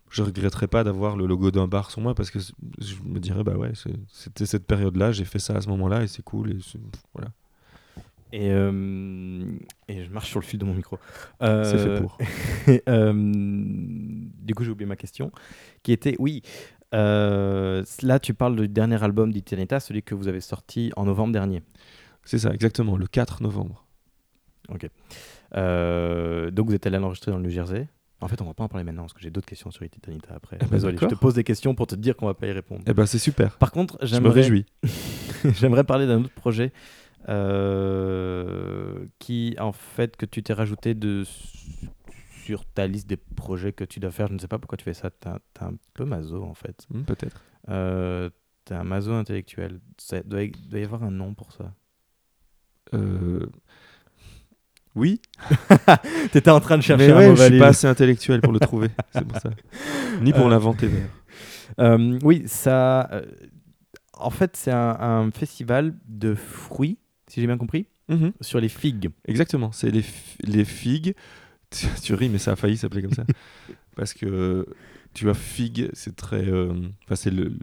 je regretterai pas d'avoir le logo d'un bar sur moi parce que je me dirais, bah ouais, c'était cette période-là, j'ai fait ça à ce moment-là et c'est cool. Et voilà, Et, euh, et je marche sur le fil de mon micro. Euh, c'est fait pour. euh, du coup, j'ai oublié ma question, qui était, oui, là, tu parles du dernier album d'Eternita, celui que vous avez sorti en novembre dernier. C'est ça, exactement, le 4 novembre. Euh, donc, vous êtes allé l'enregistrer dans le New Jersey. En fait, on va pas en parler maintenant, parce que j'ai d'autres questions sur Eternita après. Eh ben, Désolé, je te pose des questions pour te dire qu'on va pas y répondre. Eh ben, c'est super. Par contre, Je me j'aimerais réjouis. J'aimerais parler d'un autre projet euh, qui, en fait, que tu t'es rajouté de, sur ta liste des projets que tu dois faire. Je ne sais pas pourquoi tu fais ça. T'es un, un peu maso, en fait. Hmm, Peut-être. Euh, T'es un maso intellectuel. Ça doit, y- doit y avoir un nom pour ça. Euh, Oui, T'étais en train de chercher mais un ouais, mot je suis pas assez intellectuel pour le trouver. c'est pour ça. Ni pour Euh, l'inventer. d'ailleurs. Euh, oui, ça. en fait, c'est un, un festival de fruits, si j'ai bien compris, Mhm, sur les figues. Exactement. C'est les, les figues. Tu, tu ris, mais ça a failli s'appeler comme ça. Parce que tu vois, figue, c'est très. euh, Enfin, c'est le. le-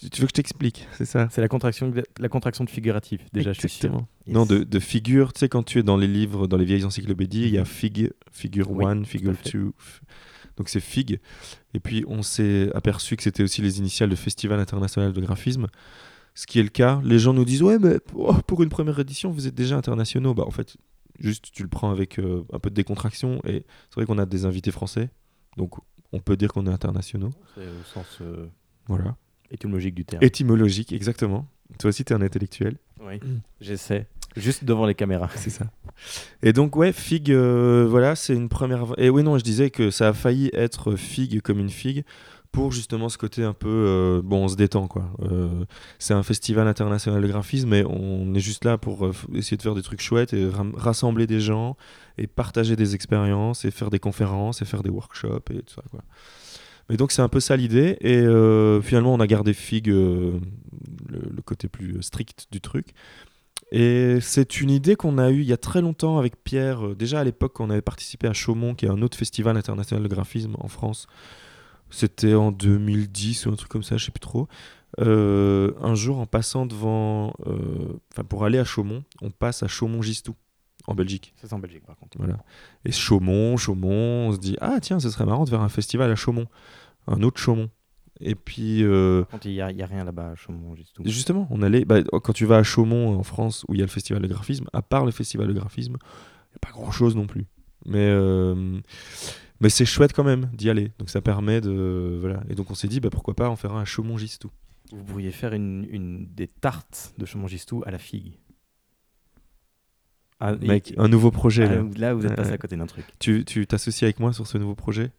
Tu, tu veux que je t'explique C'est ça? C'est la contraction, de- la contraction de figuratif, déjà, je suis sûr. Exactement. Non, de, de figure, tu sais, quand tu es dans les livres, dans les vieilles encyclopédies, il y a fig, figure Oui, 1, tout à figure fait. 2. Donc c'est fig. Et puis on s'est aperçu que c'était aussi les initiales de Festival international de graphisme. Ce qui est le cas. Les gens nous disent Ouais, mais oh, pour une première édition, vous êtes déjà internationaux. Bah, en fait, juste tu le prends avec euh, un peu de décontraction. Et c'est vrai qu'on a des invités français. Donc on peut dire qu'on est internationaux. C'est au sens euh, Voilà. étymologique du terme. Étymologique, exactement. Toi aussi, tu es un intellectuel. Oui, j'essaie. Juste devant les caméras. C'est ça. Et donc, ouais, figue, euh, voilà, c'est une première. Et oui, non, je disais que ça a failli être figue comme une figue pour justement ce côté un peu. euh, bon, on se détend, quoi. Euh, c'est un festival international de graphisme, mais on est juste là pour euh, essayer de faire des trucs chouettes et rassembler des gens et partager des expériences et faire des conférences et faire des workshops et tout ça, quoi. Mais donc, c'est un peu ça l'idée. Et finalement, on a gardé euh, le, le côté plus strict du truc. Et c'est une idée qu'on a eue il y a très longtemps avec Pierre. Déjà à l'époque, on avait participé à Chaumont, qui est un autre festival international de graphisme en France. C'était en 2010 ou un truc comme ça, je sais plus trop. Euh, un jour, en passant devant. euh, Enfin, pour aller à Chaumont, on passe à Chaumont-Gistou, en Belgique. C'est en Belgique, par contre. Voilà. Et Chaumont, Chaumont, on se dit Ah, tiens, ce serait marrant de faire un festival à Chaumont. Un autre Chaumont. Et puis. euh, contre, il n'y a, rien là-bas à Chaumont, juste. Justement, on allait. bah, quand tu vas à Chaumont en France, où il y a le festival de graphisme, à part le festival de graphisme, il n'y a pas grand chose non plus. Mais, euh, mais c'est chouette quand même d'y aller. Donc ça permet de. Voilà. Et donc on s'est dit, bah, pourquoi pas en faire un à Chaumont-Gistou. Vous pourriez faire une, une- des tartes de Chaumont-Gistou à la figue. Ah, et- Mec, un nouveau projet. ah, là. là, vous êtes passé à côté d'un truc. Tu tu t'associes avec moi sur ce nouveau projet?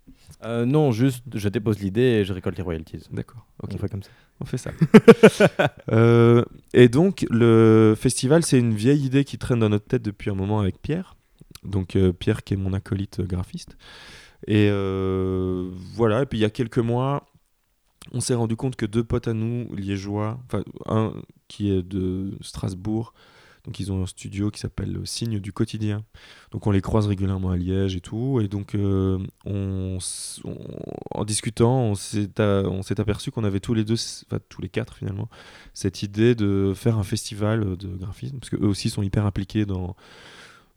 Euh, non, juste je dépose l'idée et je récolte les royalties. D'accord. Ok. On fait comme ça. On fait ça. Euh, et donc, le festival, c'est une vieille idée qui traîne dans notre tête depuis un moment avec Pierre. Donc, euh, Pierre qui est mon acolyte graphiste. Et euh, voilà. Et puis, il y a quelques mois, on s'est rendu compte que deux potes à nous, liégeois, enfin, un qui est de Strasbourg, donc ils ont un studio qui s'appelle Signe du quotidien. Donc on les croise régulièrement à Liège et tout. Et donc euh, on, en discutant, on s'est aperçu qu'on avait tous les deux, enfin tous les quatre finalement, cette idée de faire un festival de graphisme, parce qu'eux aussi sont hyper impliqués dans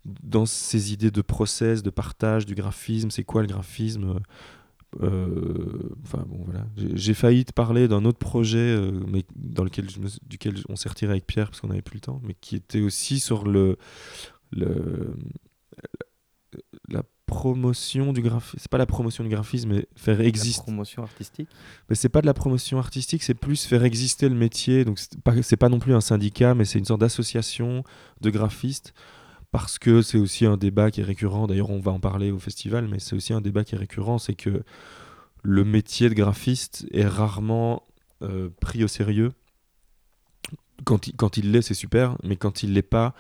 dans ces idées de process, de partage du graphisme, c'est quoi le graphisme euh, Enfin bon voilà, j'ai failli te parler d'un autre projet, euh, mais dans lequel je me- duquel on s'est retiré avec Pierre parce qu'on n'avait plus le temps, mais qui était aussi sur le, le la promotion du graphisme. C'est pas la promotion du graphisme, mais faire La exister. promotion artistique. Mais c'est pas de la promotion artistique, c'est plus faire exister le métier. Donc c'est pas, c'est pas non plus un syndicat, mais c'est une sorte d'association de graphistes. Parce que c'est aussi un débat qui est récurrent. D'ailleurs, on va en parler au festival, mais c'est aussi un débat qui est récurrent. C'est que le métier de graphiste est rarement euh, pris au sérieux. Quand il, quand il l'est, c'est super, mais quand il l'est pas,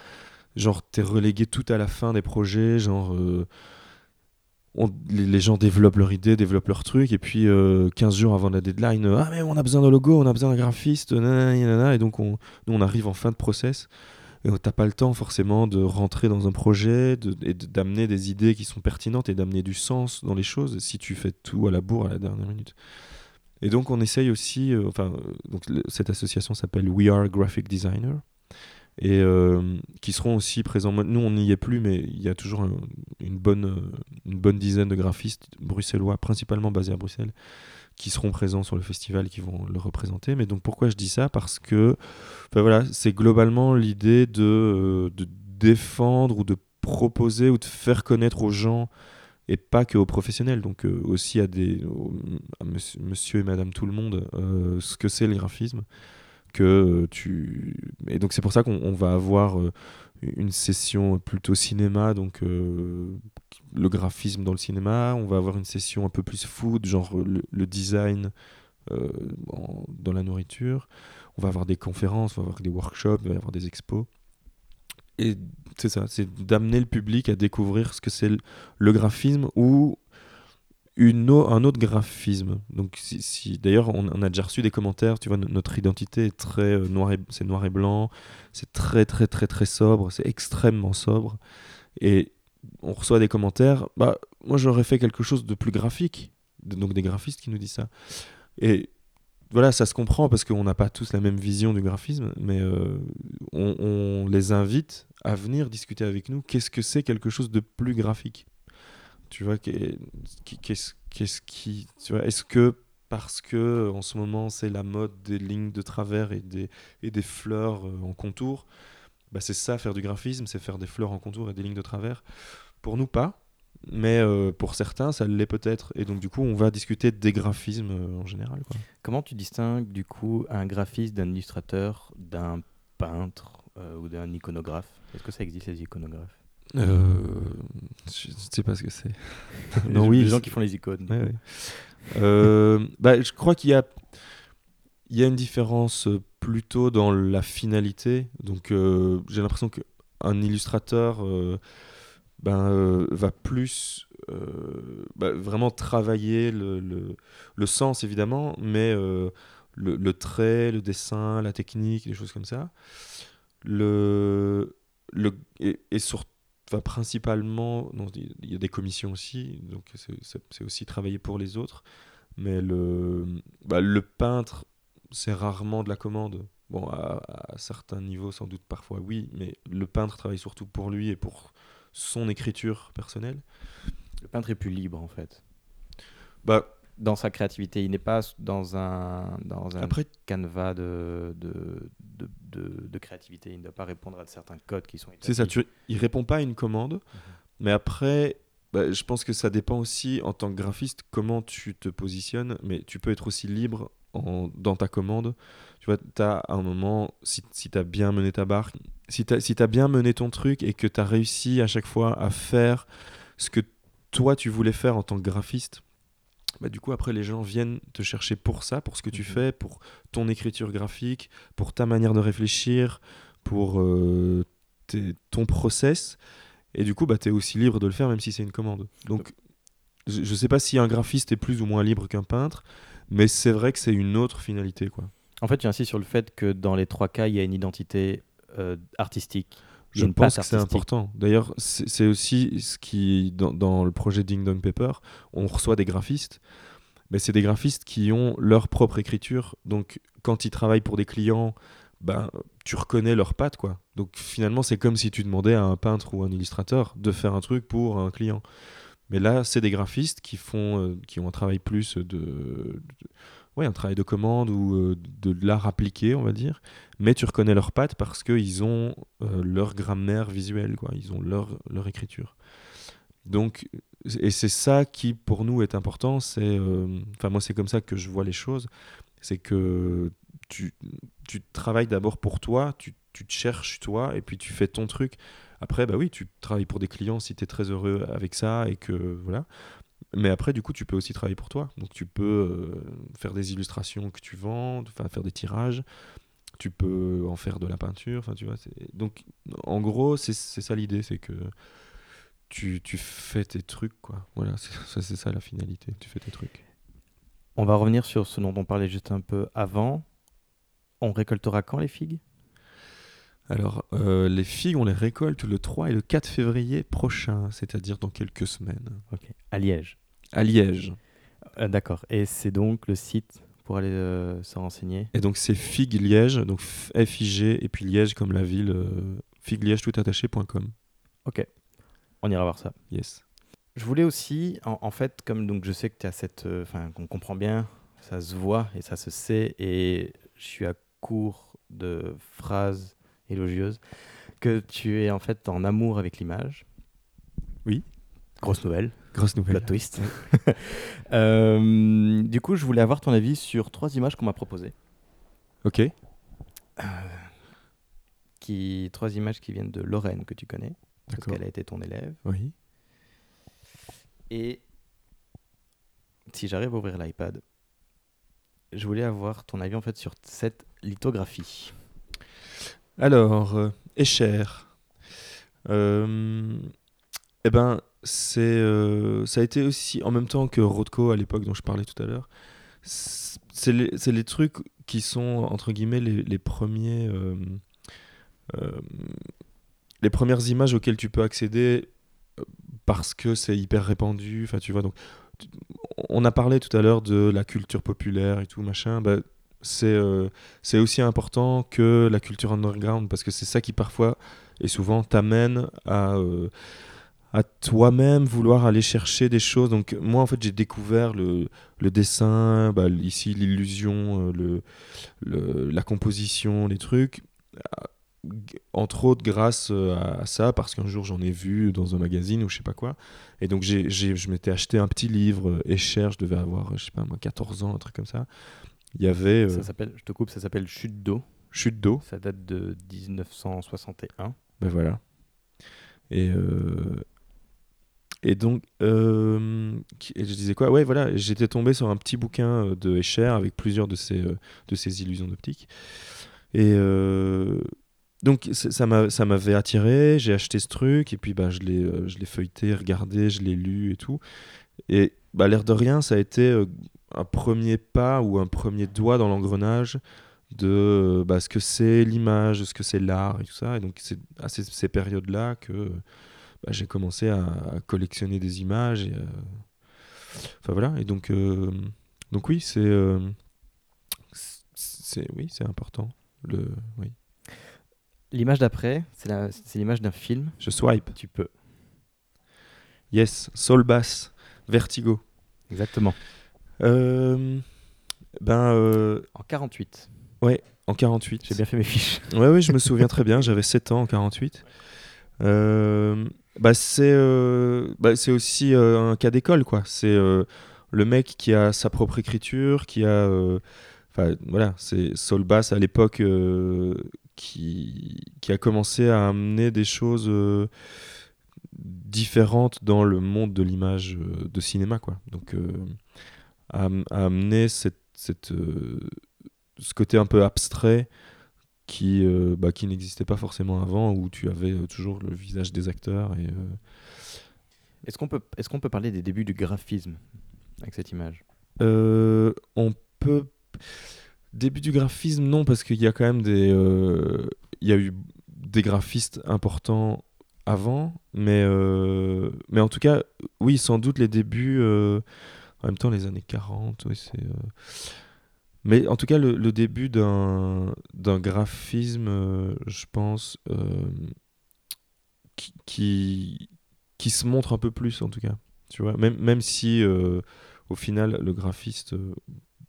genre, t'es relégué tout à la fin des projets. Genre, euh, les, gens développent leur idée, développent leur truc, et puis euh, 15 jours avant la deadline, euh, ah mais on a besoin d'un logo, on a besoin d'un graphiste, nanana, nanana, et donc on, nous on arrive en fin de process, t'as pas le temps forcément de rentrer dans un projet, et d'amener des idées qui sont pertinentes et d'amener du sens dans les choses si tu fais tout à la bourre à la dernière minute. Et donc on essaye aussi, euh, enfin, euh, donc cette association s'appelle We Are Graphic Designer, et euh, qui seront aussi présents. Nous, on n'y est plus, mais il y a toujours un- une, bonne, euh, une bonne dizaine de graphistes bruxellois, principalement basés à Bruxelles, qui seront présents sur le festival qui vont le représenter. Mais donc, pourquoi je dis ça? Parce que enfin, voilà, c'est globalement l'idée de, euh, de défendre ou de proposer ou de faire connaître aux gens et pas que aux professionnels, donc euh, aussi à, des, à monsieur, et madame tout le monde, euh, ce que c'est le graphisme que tu et donc c'est pour ça qu'on on va avoir une session plutôt cinéma donc euh, le graphisme dans le cinéma. On va avoir une session un peu plus food genre le, design euh, dans la nourriture. On va avoir des conférences on va avoir des workshops il va avoir des expos. Et c'est ça c'est d'amener le public à découvrir ce que c'est le, le graphisme ou un autre graphisme. Donc, d'ailleurs, on, a déjà reçu des commentaires. Tu vois, no- notre identité est très euh, noir et c'est noir et blanc. C'est très très très très sobre. C'est extrêmement sobre. Et on reçoit des commentaires. Bah, moi, j'aurais fait quelque chose de plus graphique. Donc, des graphistes qui nous disent ça. Et voilà, ça se comprend parce qu'on n'a pas tous la même vision du graphisme, mais euh, on les invite à venir discuter avec nous. Qu'est-ce que c'est quelque chose de plus graphique? Tu vois qu'est-ce qu'est-ce qui tu vois est-ce que parce que en ce moment c'est la mode des lignes de travers et des et des fleurs euh, en contour bah c'est ça faire du graphisme c'est faire des fleurs en contour et des lignes de travers. Pour nous pas. Mais euh, pour certains ça l'est peut-être. Et donc du coup on va discuter des graphismes euh, en général. Comment tu distingues du coup un graphiste d'un illustrateur, d'un peintre euh, ou d'un iconographe? Est-ce que ça existe les iconographes? Euh, je je sais pas ce que c'est Non, oui, les gens qui font les icônes. Ouais, ouais. Euh, bah, je crois qu'il y a, il y a une différence euh, plutôt dans la finalité. Donc, euh, j'ai l'impression qu'un illustrateur ben, va plus bah, vraiment travailler le, le, le sens, évidemment, mais le, le trait, le dessin, la technique, des choses comme ça. Le, le, et, et sur- enfin, principalement, il y a des commissions aussi, donc c'est- aussi travailler pour les autres. Mais le, bah, le peintre, c'est rarement de la commande. Bon, à, à certains niveaux, sans doute parfois oui, mais le peintre travaille surtout pour lui et pour son écriture personnelle. Le peintre est plus libre en fait. Bah, Dans sa créativité, il n'est pas dans un, dans un après, canevas de, de, de, de- de créativité. Il ne doit pas répondre à certains codes qui sont c'est ça, établis. tu, il répond pas à une commande, mais après, bah, je pense que ça dépend aussi, en tant que graphiste, comment tu te positionnes, mais tu peux être aussi libre en- dans ta commande. Tu vois, tu as un moment, si, si tu as bien mené ta barque, si tu as, si bien mené ton truc et que tu as réussi à chaque fois à faire ce que toi tu voulais faire en tant que graphiste, bah, du coup, après, les gens viennent te chercher pour ça, pour ce que tu Mhm. fais, pour ton écriture graphique, pour ta manière de réfléchir, pour euh, tes- ton process. Et du coup, bah, tu es aussi libre de le faire, même si c'est une commande. Donc, je ne sais pas si un graphiste est plus ou moins libre qu'un peintre, mais c'est vrai que c'est une autre finalité. quoi. En fait, tu insistes sur le fait que dans les trois cas, il y a une identité euh, artistique. Je pense que c'est important. D'ailleurs, c'est c'est aussi ce qui, dans, dans le projet Ding Dong Paper, on reçoit des graphistes, mais c'est des graphistes qui ont leur propre écriture. Donc, quand ils travaillent pour des clients, ben, tu reconnais leurs pattes, quoi. Donc, finalement, c'est comme si tu demandais à un peintre ou un illustrateur de faire un truc pour un client. Mais là, c'est des graphistes qui font, euh, qui ont un travail plus de, de- ouais, un travail de commande ou euh, de l'art appliqué, on va dire. Mais tu reconnais leurs pattes parce qu'ils ont euh, leur grammaire visuelle, quoi. Ils ont leur, leur écriture. Donc, et c'est ça qui, pour nous, est important. C'est, euh, moi, c'est comme ça que je vois les choses. C'est que tu, tu travailles d'abord pour toi, tu, tu te cherches toi, et puis tu fais ton truc. Après, bah oui, tu travailles pour des clients si tu es très heureux avec ça, et que voilà. Mais après, du coup, tu peux aussi travailler pour toi. Donc, tu peux euh, faire des illustrations que tu vends, faire des tirages. Tu peux en faire de la peinture. Enfin, tu vois. Donc, en gros, c'est ça l'idée, c'est que tu, tu fais tes trucs, quoi. Voilà, c'est ça, c'est ça la finalité. Tu fais tes trucs. On va revenir sur ce dont on parlait juste un peu avant. On récoltera quand les figues? Alors, euh, les figues, on les récolte le 3 et le 4 février prochain, c'est-à-dire dans quelques semaines. Ok. À Liège. À Liège. Euh, D'accord. Et c'est donc le site pour aller euh, se renseigner? Et donc, c'est Figue Liège, donc F-I-G, et puis Liège comme la ville, euh, figueliège tout attaché.com. Ok. On ira voir ça. Yes. Je voulais aussi, en, en fait, comme donc je sais que tu as cette. Enfin, qu'on comprend bien, ça se voit et ça se sait, et je suis à court de phrases élogieuses, que tu es en fait en amour avec l'image. Oui. Grosse nouvelle, Grosse nouvelle. plot twist. Euh, du coup, je voulais avoir ton avis sur trois images qu'on m'a proposées. Ok. Qui, trois images qui viennent de Lorraine, que tu connais, parce qu'elle a été ton élève. Oui. Et si j'arrive à ouvrir l'iPad, je voulais avoir ton avis en fait sur cette lithographie. Alors, euh, Escher. Euh, eh ben, c'est, euh, ça a été aussi, en même temps que Rothko à l'époque dont je parlais tout à l'heure, c'est les, les trucs qui sont, entre guillemets, les, premiers... euh, les premières images auxquelles tu peux accéder parce que c'est hyper répandu. Enfin, tu vois, donc, on a parlé tout à l'heure de la culture populaire et tout, machin. Bah, c'est euh, aussi important que la culture underground parce que c'est ça qui parfois et souvent t'amène à, euh, à toi-même vouloir aller chercher des choses. Donc moi en fait j'ai découvert le, le dessin, bah, ici l'illusion, euh, le, le- la composition, les trucs. euh, Entre autres grâce à, ça, parce qu'un jour j'en ai vu dans un magazine ou je sais pas quoi. Et donc j'ai, j'ai- je m'étais acheté un petit livre, Escher, je devais avoir, je sais pas moi, 14 ans, un truc comme ça. Il y avait euh, Ça s'appelle, je te coupe, ça s'appelle Chute d'eau. Chute d'eau. Ça date de 1961. Ben voilà. Et, euh, et donc, euh, et je disais quoi? Ouais, voilà, j'étais tombé sur un petit bouquin euh, de Escher avec plusieurs de ses, euh, de ses illusions d'optique. Et euh, donc, ça m'a- ça m'avait attiré, j'ai acheté ce truc, et puis bah, je l'ai euh, je l'ai feuilleté, regardé, je l'ai lu et tout. Et bah, l'air de rien, ça a été euh, un premier pas ou un premier doigt dans l'engrenage de euh, bah, ce que c'est l'image, ce que c'est l'art et tout ça. Et donc, c'est à ces, ces périodes-là que bah, j'ai commencé à, à collectionner des images. Et, euh, Enfin voilà. Et donc, euh, donc oui, c'est euh, c'est oui, c'est important. Le, oui. L'image d'après, c'est la- c'est l'image d'un film? Je swipe. Tu peux. Yes. Soul Bass. Vertigo. Exactement. Euh, ben, euh, En 48. en 48. J'ai bien fait mes fiches. Ouais, oui, je me souviens très bien. J'avais 7 ans en 48. Euh, bah, c'est euh, bah, c'est aussi euh, un cas d'école, quoi. C'est le mec qui a sa propre écriture, qui a. Enfin, voilà, c'est Saul Bass à l'époque qui, qui a commencé à amener des choses différentes dans le monde de l'image de cinéma, quoi. Donc. A, a amené cette, cette, euh, ce côté un peu abstrait qui, euh, bah, qui n'existait pas forcément avant, où tu avais euh, toujours le visage des acteurs. Et, euh, Est-ce qu'on peut, est qu'on peut parler des débuts du graphisme avec cette image? On peut. Début du graphisme, non, parce qu'il y a quand même des. Il y a eu des graphistes importants avant, mais, mais en tout cas, oui, sans doute les débuts. En même temps, les années 40, oui, c'est. euh, Mais en tout cas, le, début d'un graphisme, euh, je pense, euh, qui, qui, se montre un peu plus, en tout cas. Tu vois, même, même si au final, le graphiste,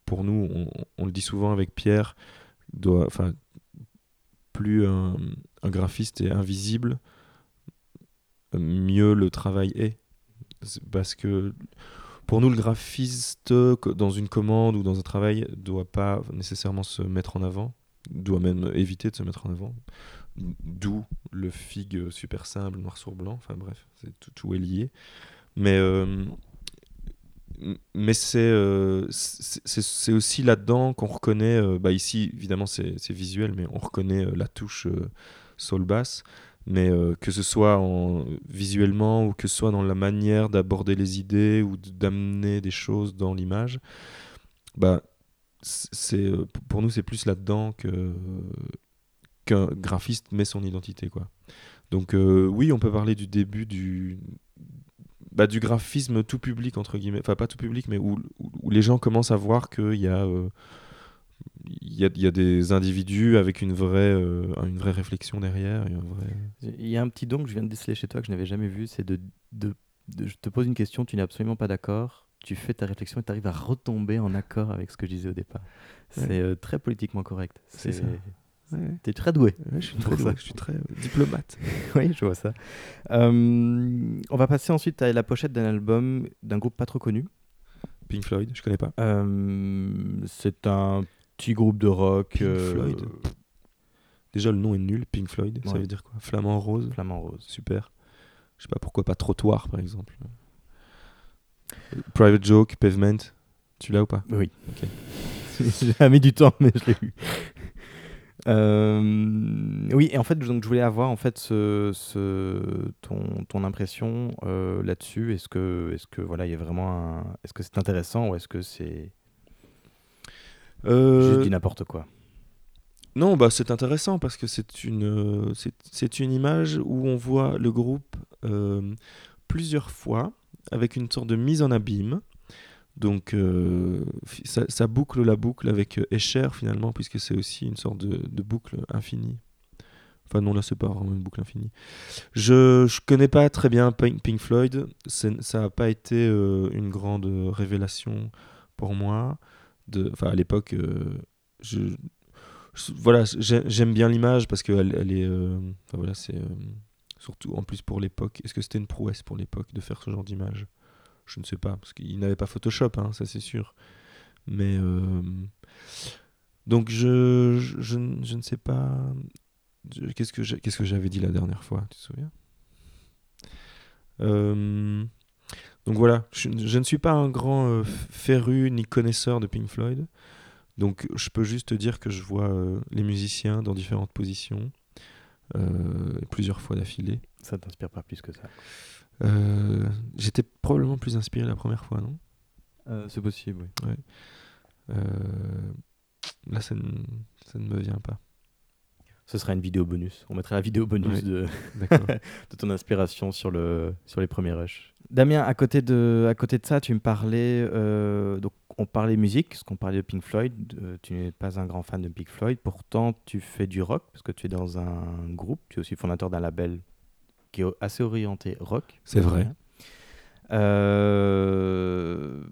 pour nous, on, on le dit souvent avec Pierre, doit, enfin, plus un, graphiste est invisible, mieux le travail est. C'est Parce que pour nous, le graphiste, co- dans une commande ou dans un travail, doit pas nécessairement se mettre en avant, doit même éviter de se mettre en avant. D'où le fig super simple, noir sur blanc, enfin bref, tout, est lié. Mais, euh, mais c'est euh, c'est aussi là-dedans qu'on reconnaît, euh, bah ici évidemment c'est visuel, mais on reconnaît euh, la touche euh, soul bass. Mais euh, que ce soit en, visuellement ou que ce soit dans la manière d'aborder les idées ou d'amener des choses dans l'image, bah, c'est euh, pour nous c'est plus là-dedans que qu'un graphiste met son identité quoi. Donc euh, oui, on peut parler du début du bah, du graphisme tout public entre guillemets, enfin pas tout public, mais où, où- les gens commencent à voir qu'il y a il y, a, il y a des individus avec une vraie, euh, une vraie réflexion derrière. et un vrai... Il y a un petit don que je viens de déceler chez toi que je n'avais jamais vu, c'est de, de, de- Je te pose une question, tu n'es absolument pas d'accord, tu fais ta réflexion et tu arrives à retomber en accord avec ce que je disais au départ. C'est Ouais. euh, très politiquement correct. C'est ça. Ouais, T'es très doué. ouais, je suis très, ça. je suis très diplomate. oui, je vois ça. Euh, on va passer ensuite à la pochette d'un album d'un groupe pas trop connu. Pink Floyd, je connais pas. Euh, c'est un petit groupe de rock. Pink euh, Floyd. Déjà, le nom est nul. Pink Floyd, ça veut dire quoi? Flamand rose, Flamand rose. super. Je sais pas pourquoi pas Trottoir, par exemple. Private Joke, Pavement, tu l'as ou pas? Oui. Ok. J'ai mis du temps, mais je l'ai eu. Euh, oui, et en fait, donc, je voulais avoir en fait ce, ce- ton, ton impression euh, là-dessus. Est-ce que, est-ce que voilà, il y a vraiment. Est-ce que c'est intéressant ou est-ce que c'est Euh, juste du n'importe quoi Non, bah c'est intéressant parce que c'est une, euh, c'est, une image où on voit le groupe euh, plusieurs fois avec une sorte de mise en abîme. Donc euh, ça, ça boucle la boucle avec Escher finalement puisque c'est aussi une sorte de, de boucle infinie. Enfin non là c'est pas vraiment une boucle infinie. Je je connais pas très bien Pink, Floyd. Ça n'a pas été euh, une grande révélation pour moi. Enfin à l'époque euh, je, voilà, j'ai- j'aime bien l'image parce qu'elle elle est. euh, voilà, c'est. euh, surtout en plus pour l'époque. Est-ce que c'était une prouesse pour l'époque de faire ce genre d'image? Je ne sais pas, parce qu'il n'avait pas Photoshop, hein, ça c'est sûr. Mais. donc je, je, je ne- sais pas. Qu'est-ce que qu'est-ce que j'avais dit la dernière fois Tu te souviens? Donc voilà, je, je ne suis pas un grand euh, féru ni connaisseur de Pink Floyd. Donc je peux juste te dire que je vois euh, les musiciens dans différentes positions, euh, plusieurs fois d'affilée. Ça t'inspire pas plus que ça? Euh, J'étais probablement plus inspiré la première fois, non? C'est possible, oui. Là, ça ne, ça ne me vient pas. Ce sera une vidéo bonus. On mettra la vidéo bonus Ouais. de, D'accord. de ton inspiration sur, le, sur les premiers rushs. Damien, à côté de, à côté de ça, tu me parlais. euh, donc, on parlait musique, parce qu'on parlait de Pink Floyd. euh, tu n'es pas un grand fan de Pink Floyd. Pourtant, tu fais du rock, parce que tu es dans un groupe. Tu es aussi fondateur d'un label qui est assez orienté rock. C'est vrai. Euh,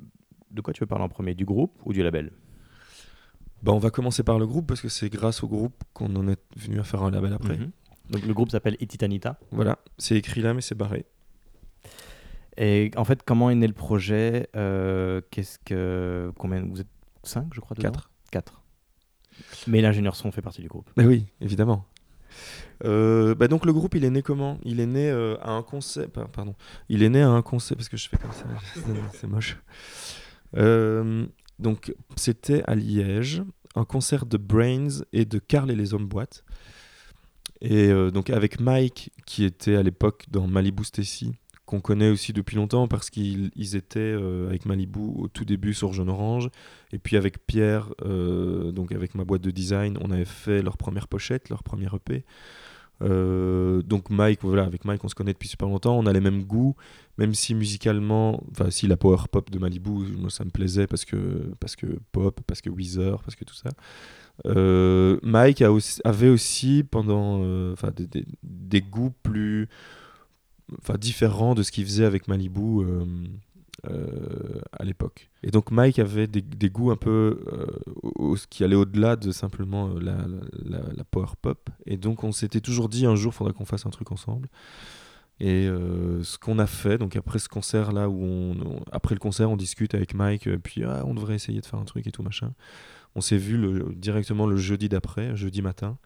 de quoi tu veux parler en premier? Du groupe ou du label? Bah, on va commencer par le groupe parce que c'est grâce au groupe qu'on en est venu à faire un label après. Mhm. Donc, le groupe s'appelle Ititanita. Voilà, c'est écrit là, mais c'est barré. Et en fait, comment est né le projet Euh, Qu'est-ce que combien vous êtes 5 je crois dedans 4. 4. Mais l'ingénieur son fait partie du groupe. Bah oui, évidemment. Euh, bah donc le groupe il est né comment? Il est né euh, à un concert, pa- pardon, il est né à un concert parce que je fais comme ça, c'est- c'est moche. Euh, donc, c'était à Liège, un concert de Brains et de Carl et les Hommes Boîtes. Et euh, donc, avec Mike, qui était à l'époque dans Malibu Stacy, qu'on connaît aussi depuis longtemps parce qu'ils étaient euh, avec Malibu au tout début sur Jaune Orange. Et puis avec Pierre, donc avec ma boîte de design, on avait fait leur première pochette, leur premier EP. Euh, donc Mike, voilà, avec Mike, on se connaît depuis super longtemps, on a les mêmes goûts, même si musicalement, enfin si la power pop de Malibu, moi, ça me plaisait parce que parce que pop, parce que Weezer, parce que tout ça. Euh, Mike avait aussi pendant, euh, des, des, goûts plus, différents de ce qu'il faisait avec Malibu. Euh, à l'époque. Et donc Mike avait des, goûts un peu euh, qui allaient au-delà de simplement euh, la, power pop. Et donc on s'était toujours dit un jour, il faudrait qu'on fasse un truc ensemble. Et ce qu'on a fait, donc après ce concert là où après le concert on discute avec Mike, et puis ah, on devrait essayer de faire un truc et tout machin. On s'est vu directement le jeudi d'après, jeudi matin.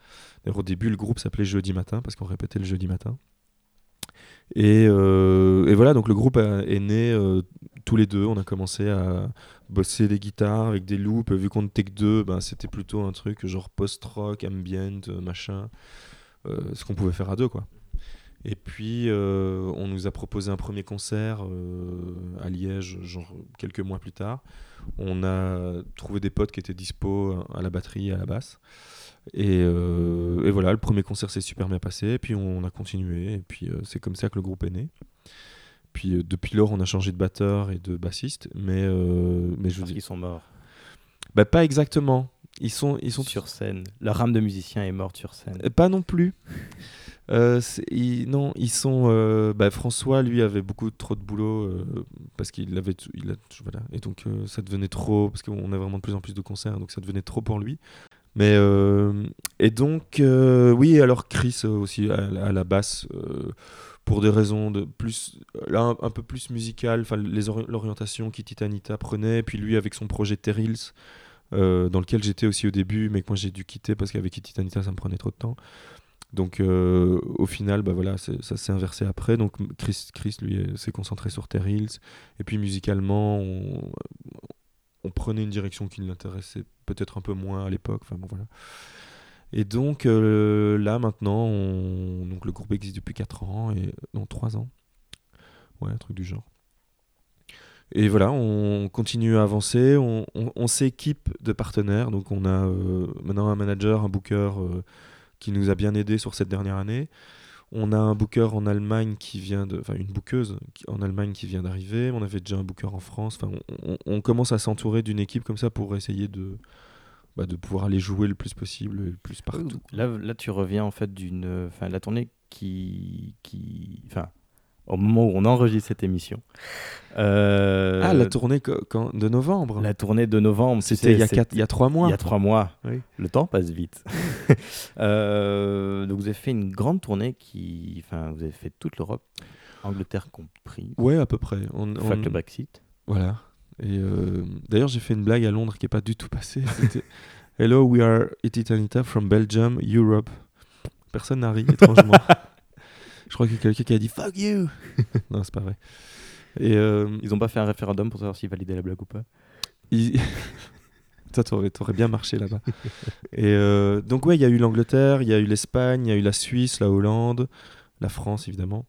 D'ailleurs au début le groupe s'appelait jeudi matin parce qu'on répétait le jeudi matin. Et, et, voilà, donc le groupe est né tous les deux, on a commencé à bosser des guitares avec des loops. Vu qu'on était que deux, ben, c'était plutôt un truc genre post-rock, ambient, euh, machin. Euh, ce qu'on pouvait faire à deux, quoi. Et puis, euh, on nous a proposé un premier concert à Liège, genre quelques mois plus tard. On a trouvé des potes qui étaient dispo à la batterie et à la basse. Et, et voilà, le premier concert s'est super bien passé. Et puis, on a continué. Et puis, c'est comme ça que le groupe est né. Puis euh, depuis lors, on a changé de batteur et de bassiste, mais euh, mais je Parce qu'ils sont morts. Bah pas exactement. Ils sont ils sont sur scène. Leur âme de musicien est morte sur scène. Euh, pas non plus. Euh, non, ils sont. bah, François, lui, avait beaucoup trop de boulot parce qu'il avait, il a, voilà, et donc ça devenait trop parce qu'on a vraiment de plus en plus de concerts, donc ça devenait trop pour lui. Mais et donc oui, alors Chris aussi à, la basse pour des raisons de plus là un, peu plus musicales enfin l'orientation qu'Ititanita prenait puis lui avec son projet Terrils euh, dans lequel j'étais aussi au début mais que moi j'ai dû quitter parce qu'avec Ititanita ça me prenait trop de temps. Donc euh, au final bah voilà ça s'est inversé après. Donc Chris, Chris lui s'est concentré sur Terrils et puis musicalement on, on prenait une direction qui l'intéressait peut-être un peu moins à l'époque et donc euh, là maintenant, donc, le groupe existe depuis 4 ans, et non 3 ans. Ouais, un truc du genre. Et voilà, on continue à avancer, on, s'équipe de partenaires. Donc on a euh, maintenant un manager, un booker euh, qui nous a bien aidé sur cette dernière année. On a un booker en Allemagne qui vient de, enfin une bookeuse en Allemagne qui vient d'arriver. On avait déjà un booker en France. Enfin, on commence à s'entourer d'une équipe comme ça pour essayer de, bah, de pouvoir aller jouer le plus possible, le plus partout. Là, là tu reviens en fait d'une, enfin la tournée qui, qui, enfin au moment où on enregistre cette émission. Euh, ah, la tournée quand, de novembre La tournée de novembre. C'était il, y a il y a trois mois. Il y a trois mois. Le temps passe vite. euh, donc vous avez fait une grande tournée qui. Enfin, vous avez fait toute l'Europe, Angleterre compris. Ouais, à peu près. On, on... le Brexit. Voilà. Et euh, d'ailleurs, j'ai fait une blague à Londres qui n'est pas du tout passée. C'était Hello, we are Ititanita from Belgium, Europe. Personne n'a ri, étrangement. Je crois qu'il y a quelqu'un qui a dit Fuck you Non, c'est pas vrai. Et euh, Ils n'ont pas fait un référendum pour savoir s'ils validaient la blague ou pas Ils... Toi, t'aurais bien marché là-bas. Et euh, donc, ouais, il y a eu l'Angleterre, il y a eu l'Espagne, il y a eu la Suisse, la Hollande, la France, évidemment,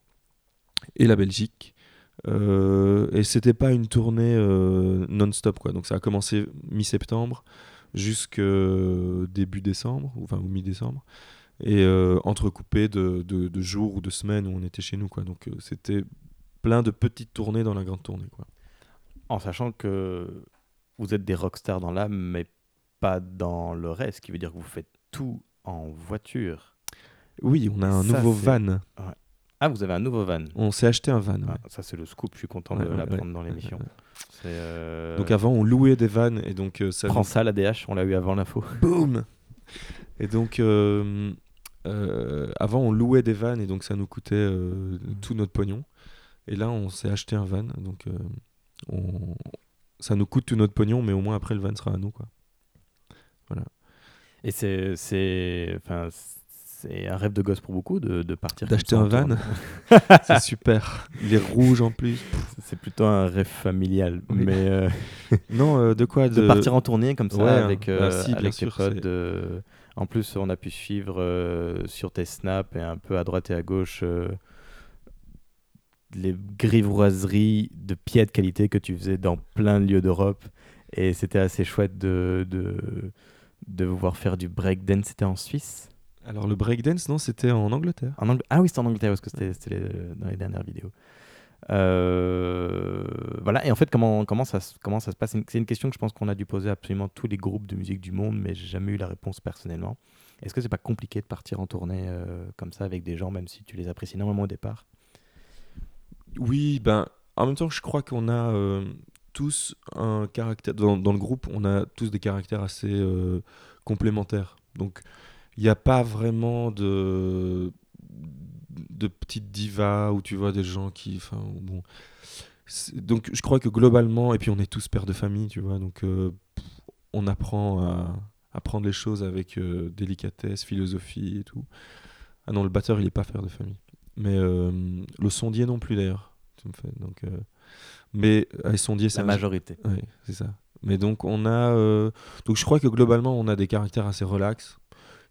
et la Belgique. Euh, et c'était pas une tournée euh, non-stop quoi. Donc ça a commencé mi-septembre jusqu'à début décembre, enfin ou mi-décembre, et euh, entrecoupé de, de, jours ou de semaines où on était chez nous quoi. Donc c'était plein de petites tournées dans la grande tournée quoi. En sachant que vous êtes des rockstars dans l'âme, mais pas dans le reste, ce qui veut dire que vous faites tout en voiture. Oui, on a un nouveau van. Ah, vous avez un nouveau van. On s'est acheté un van. Ah, ça, c'est le scoop. Je suis content de l'apprendre dans l'émission. Euh, donc avant, on louait des vannes et donc euh, ça. Prends ça, la DH. On l'a eu avant l'info. Boum. Et donc euh, avant, on louait des vannes et donc ça nous coûtait tout notre pognon. Et là, on s'est acheté un van. Donc on... ça nous coûte tout notre pognon, mais au moins après, le van sera à nous, quoi. Voilà. Et c'est, c'est, enfin, c'est un rêve de gosse pour beaucoup de, de partir. D'acheter un van. c'est super. Il est rouge en plus. C'est plutôt un rêve familial. Mais euh, non, euh, de quoi de... partir en tournée comme ça avec, bah, si, avec sûr, potes. En plus, on a pu suivre sur tes snaps et un peu à droite et à gauche les grivoiseries de pieds de qualité que tu faisais dans plein de lieux d'Europe. Et c'était assez chouette de, de, de voir faire du breakdance. C'était en Suisse? Alors le breakdance, non, c'était en Angleterre. En Ah oui, c'était en Angleterre parce que c'était dans les dernières vidéos. Euh, voilà, et en fait, comment, comment, ça, comment ça se passe? C'est une question que je pense qu'on a dû poser à absolument tous les groupes de musique du monde, mais j'ai jamais eu la réponse personnellement. Est-ce que c'est pas compliqué de partir en tournée euh, comme ça avec des gens, même si tu les apprécies énormément au départ? Oui, ben, en même temps, je crois qu'on a euh, tous un caractère. Dans, le groupe, on a tous des caractères assez complémentaires. Donc, il n'y a pas vraiment de de petites divas où tu vois des gens qui enfin bon donc je crois que globalement et puis on est tous pères de famille tu vois donc euh, on apprend à, à, prendre les choses avec euh, délicatesse philosophie et tout ah non le batteur il est pas père de famille mais le sondier non plus d'ailleurs donc mais avec sondier, c'est la majorité. Oui, c'est ça. Mais donc on a, euh, donc je crois que globalement on a des caractères assez relax,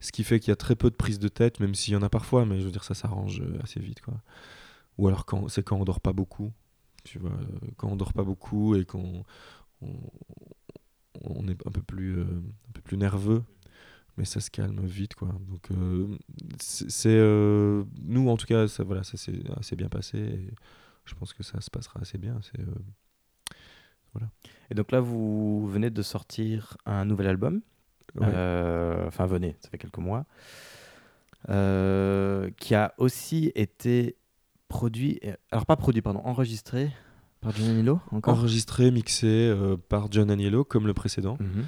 ce qui fait qu'il y a très peu de prise de tête, même s'il y en a parfois, mais je veux dire ça s'arrange euh, assez vite quoi. Ou alors quand c'est quand on dort pas beaucoup, tu vois, euh, quand on dort pas beaucoup et qu'on on, est un peu plus un peu plus nerveux, mais ça se calme vite quoi. Donc c'est nous en tout cas ça voilà ça s'est bien passé. Et, je pense que ça se passera assez bien. C'est euh, voilà. Et donc là, vous venez de sortir un nouvel album. Euh, enfin, venez, ça fait quelques mois. Euh, qui a aussi été produit, alors pas produit, pardon, enregistré par John Aniello encore Enregistré, mixé par John Aniello comme le précédent. Mhm.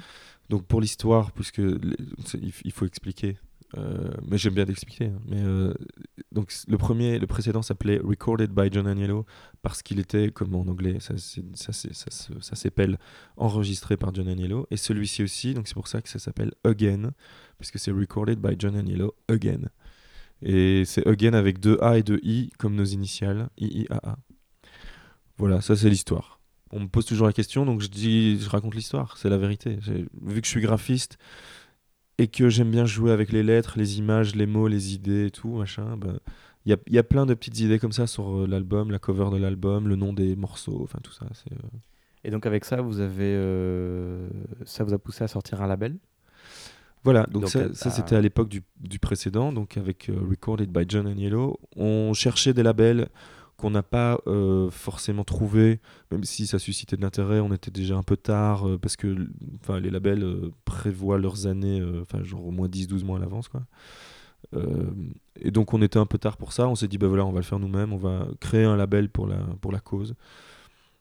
Donc pour l'histoire, puisque il faut expliquer, euh, mais j'aime bien d'expliquer. Hein. Mais euh, donc le premier, le précédent s'appelait Recorded by John Aniello parce qu'il était, comme en anglais, ça, ça, ça s'appelle enregistré par John Aniello. Et celui-ci aussi, donc c'est pour ça que ça s'appelle Again, puisque c'est Recorded by John Aniello Again. Et c'est Again avec deux A et deux I comme nos initiales, I I A A. Voilà, ça c'est l'histoire. On me pose toujours la question, donc je dis, je raconte l'histoire, c'est la vérité. Vu que je suis graphiste, et que j'aime bien jouer avec les lettres, les images, les mots, les idées et tout, machin, bah, il y, a, y, a, plein de petites idées comme ça sur euh, l'album, la cover de l'album, le nom des morceaux, enfin tout ça. Euh. Et donc avec ça, vous avez, euh, ça vous a poussé à sortir un label? Voilà, donc, ça, ça c'était à l'époque du, du, précédent, donc avec Recorded by John Aniello. On cherchait des labels qu'on n'a pas euh, forcément trouvé, même si ça suscitait de l'intérêt, on était déjà un peu tard, euh, parce que les labels euh, prévoient leurs années, enfin genre au moins 10-12 mois à l'avance. et donc on était un peu tard pour ça, on s'est dit, bah voilà, on va le faire nous-mêmes, on va créer un label pour la, pour la cause.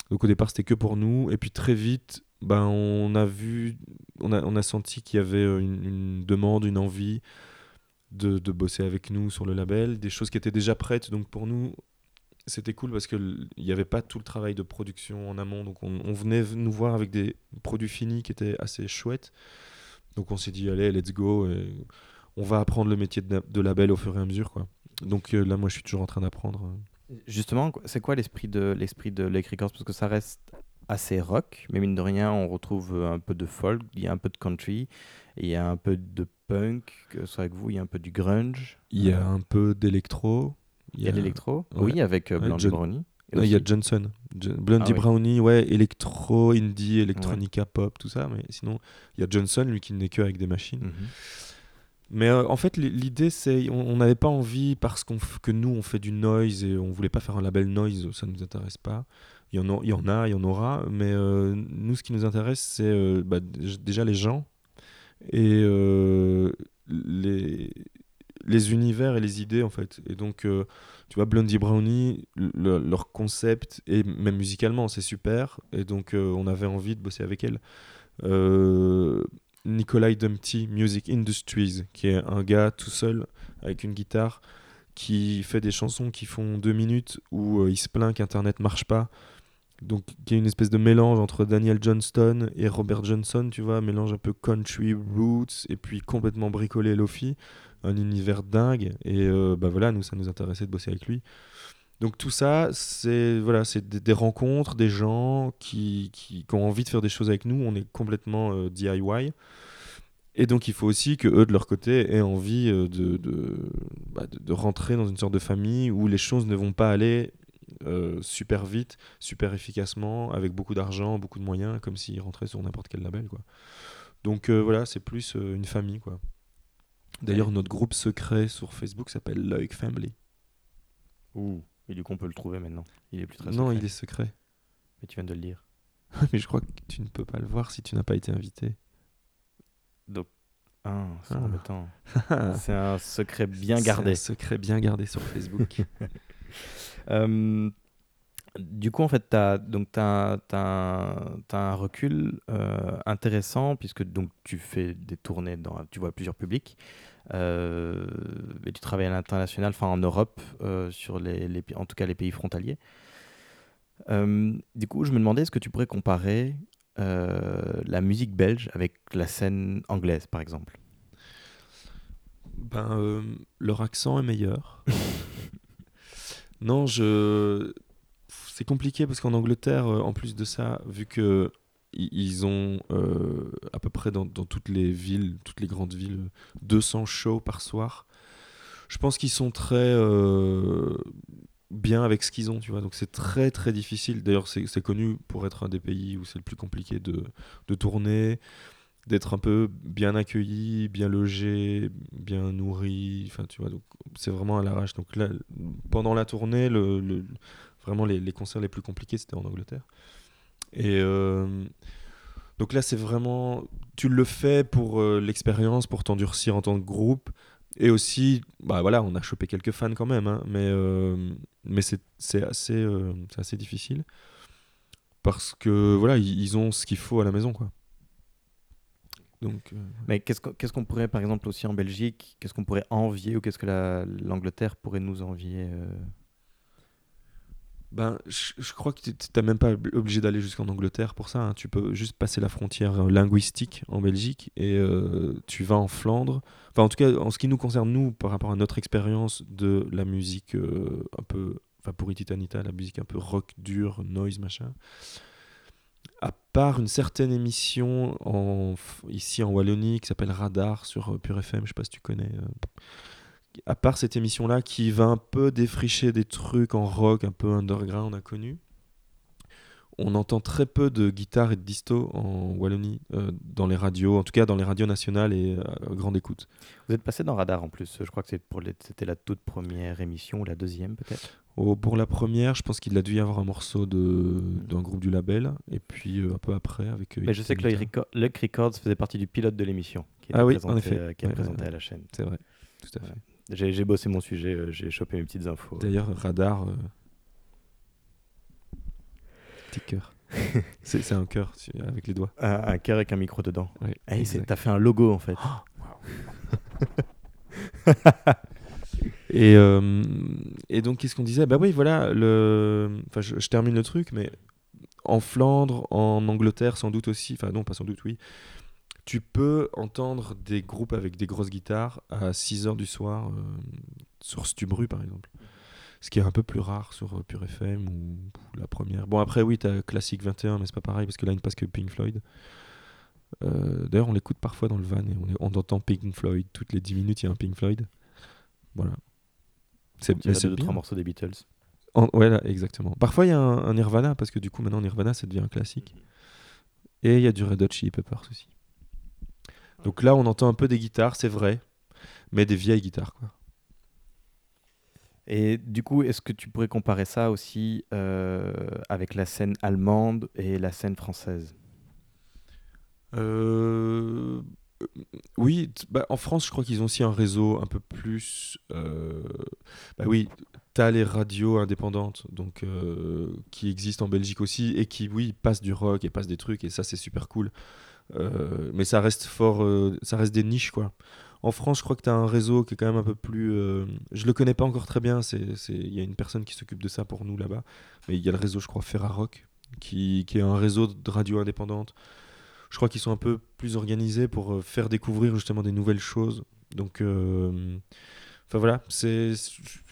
Donc au départ c'était que pour nous, et puis très vite, ben, on a vu, on a, on a senti qu'il y avait une, une, demande, une envie de, de, bosser avec nous sur le label, des choses qui étaient déjà prêtes, donc pour nous, c'était cool parce qu'il n'y avait pas tout le travail de production en amont. Donc on, venait nous voir avec des produits finis qui étaient assez chouettes. Donc on s'est dit, allez, let's go. on va apprendre le métier de, label au fur et à mesure. Quoi. Donc euh, là, moi, je suis toujours en train d'apprendre. Justement, c'est quoi l'esprit de l'esprit de Lake Records? Parce que ça reste assez rock, mais mine de rien, on retrouve un peu de folk, il y a un peu de country, il y a un peu de punk, que soit avec vous, il y a un peu du grunge. Il y a un peu d'électro. Il y a, l'électro Oui, avec euh, Blondie Brownie. il y a Johnson. Blondie ah Brownie, ouais, électro, indie, electronica, pop, tout ça. Mais sinon, il y a Johnson, lui qui n'est que avec des machines. Mhm. Mais euh, en fait, l'idée, c'est on n'avait pas envie, parce qu'on que nous, on fait du noise et on voulait pas faire un label noise, ça ne nous intéresse pas. Il y, en a, il y en a, il y en aura, mais euh, nous, ce qui nous intéresse, c'est bah, déjà les gens et les, les univers et les idées en fait. Et donc, euh, tu vois, Blondie Brownie, leur concept, et même musicalement, c'est super. Et donc, euh, on avait envie de bosser avec elle. Euh, Nikolai Dumpty, Music Industries, qui est un gars tout seul avec une guitare qui fait des chansons qui font deux minutes où il se plaint qu'Internet marche pas donc qui est une espèce de mélange entre Daniel Johnston et Robert Johnson, tu vois, mélange un peu country roots et puis complètement bricolé lofi, un univers dingue et euh, bah voilà, nous ça nous intéressait de bosser avec lui. Donc tout ça, c'est voilà, c'est des, rencontres, des gens qui, qui, ont envie de faire des choses avec nous. On est complètement euh, DIY. Et donc il faut aussi que eux de leur côté aient envie euh, de, bah, de, de, rentrer dans une sorte de famille où les choses ne vont pas aller euh, super vite, super efficacement, avec beaucoup d'argent, beaucoup de moyens, comme s'ils rentraient sur n'importe quel label. Quoi. Donc euh, voilà, c'est plus euh, une famille. quoi. D'ailleurs, notre groupe secret sur Facebook s'appelle Loic Family. Ouh, et du coup on peut le trouver maintenant. Il est plus très Non, il est secret. Mais tu viens de le dire. Mais je crois que tu ne peux pas le voir si tu n'as pas été invité. Donc, ah, c'est ah. c'est un secret bien gardé. un secret bien gardé sur Facebook. Euh, du coup, en fait, tu as, donc, as, un recul euh, intéressant puisque donc, tu fais des tournées, dans, tu vois plusieurs publics. Euh, et tu travailles à l'international, enfin en Europe, sur les, les, en tout cas les pays frontaliers. du coup, je me demandais, est-ce que tu pourrais comparer la musique belge avec la scène anglaise, par exemple? Ben, Leur accent est meilleur. Non, je. C'est compliqué parce qu'en Angleterre, euh, en plus de ça, vu que ils ont euh, à peu près dans, toutes les villes, toutes les grandes villes, 200 shows par soir. Je pense qu'ils sont très euh, bien avec ce qu'ils ont, tu vois. Donc c'est très très difficile. D'ailleurs, c'est connu pour être un des pays où c'est le plus compliqué de, de tourner d'être un peu bien accueilli, bien logé, bien nourri. Enfin, tu vois, donc c'est vraiment à l'arrache. Donc là, pendant la tournée, le, vraiment les, concerts les plus compliqués, c'était en Angleterre. Et euh, donc là, c'est vraiment, tu le fais pour euh, l'expérience, pour t'endurcir en tant que groupe. Et aussi, bah voilà, on a chopé quelques fans quand même, hein, mais, euh, mais c'est assez, assez difficile. Parce que voilà, ils, ils ont ce qu'il faut à la maison, quoi. Donc, euh, Mais qu'est-ce qu'on pourrait, par exemple, aussi en Belgique, qu'est-ce qu'on pourrait envier ou qu'est-ce que l'Angleterre pourrait nous envier euh? Ben, je, crois que tu n'es même pas obligé d'aller jusqu'en Angleterre pour ça. Hein. Tu peux juste passer la frontière euh, linguistique en Belgique et tu vas en Flandre. Enfin, en tout cas, en ce qui nous concerne, nous, par rapport à notre expérience de la musique un peu. Enfin, pour Ititanita, la musique un peu rock dur, noise, machin à part une certaine émission ici en Wallonie qui s'appelle Radar sur euh, Pure FM, je sais pas si tu connais. Euh, à part cette émission-là qui va un peu défricher des trucs en rock un peu underground inconnu, on entend très peu de guitare et de disto en Wallonie euh, dans les radios, en tout cas dans les radios nationales et à grande écoute. Vous êtes passé dans Radar en plus, je crois que c'était la toute première émission ou la deuxième peut-être? Pour la première, je pense qu'il a dû y avoir un morceau d'un groupe du label, et puis euh, un peu après avec. Euh, Mais je sais que le Records faisait partie du pilote de l'émission, qui ah oui, en effet. Euh, qui est présenté à la chaîne. C'est vrai, tout à fait. J'ai bossé mon sujet, j'ai chopé mes petites infos. D'ailleurs, radar. Petit cœur. c'est un cœur avec les doigts. Un, cœur avec un micro dedans. Hey, T'as fait un logo en fait. Et, euh, et donc, qu'est-ce qu'on disait? Bah oui, voilà, enfin, je, termine le truc, mais en Flandre, en Angleterre, sans doute aussi, enfin non, pas sans doute, oui, tu peux entendre des groupes avec des grosses guitares à 6h du soir euh, sur Stubru, par exemple. Ce qui est un peu plus rare sur euh, Pure FM ou, la première. Bon, après, oui, tu as Classic 21, mais c'est pas pareil parce que là, il ne passe que Pink Floyd. D'ailleurs, on l'écoute parfois dans le van et on, on entend Pink Floyd. Toutes les 10 minutes, il y a un Pink Floyd. Voilà. C'est deux, trois morceaux des Beatles. ouais, là, exactement. Parfois, il y a un, Nirvana, parce que du coup, maintenant, Nirvana, ça devient un classique. Et il y a du Red Hot Chili Peppers aussi. Donc là, on entend un peu des guitares, c'est vrai, mais des vieilles guitares, quoi. Et du coup, est-ce que tu pourrais comparer ça aussi euh, avec la scène allemande et la scène française? Euh, oui, bah, en France, je crois qu'ils ont aussi un réseau un peu plus. Euh, bah oui, tu as les radios indépendantes donc, euh, qui existent en Belgique aussi et qui, oui, passent du rock et passent des trucs et ça, c'est super cool. Euh, mais ça reste fort. ça reste des niches, quoi. En France, je crois que tu as un réseau qui est quand même un peu plus. je le connais pas encore très bien. Il y a une personne qui s'occupe de ça pour nous là-bas. Mais il y a le réseau, je crois, Ferrarock, qui, qui est un réseau de radio indépendante. Je crois qu'ils sont un peu plus organisés pour euh, faire découvrir justement des nouvelles choses. Donc, euh, Enfin voilà, c'est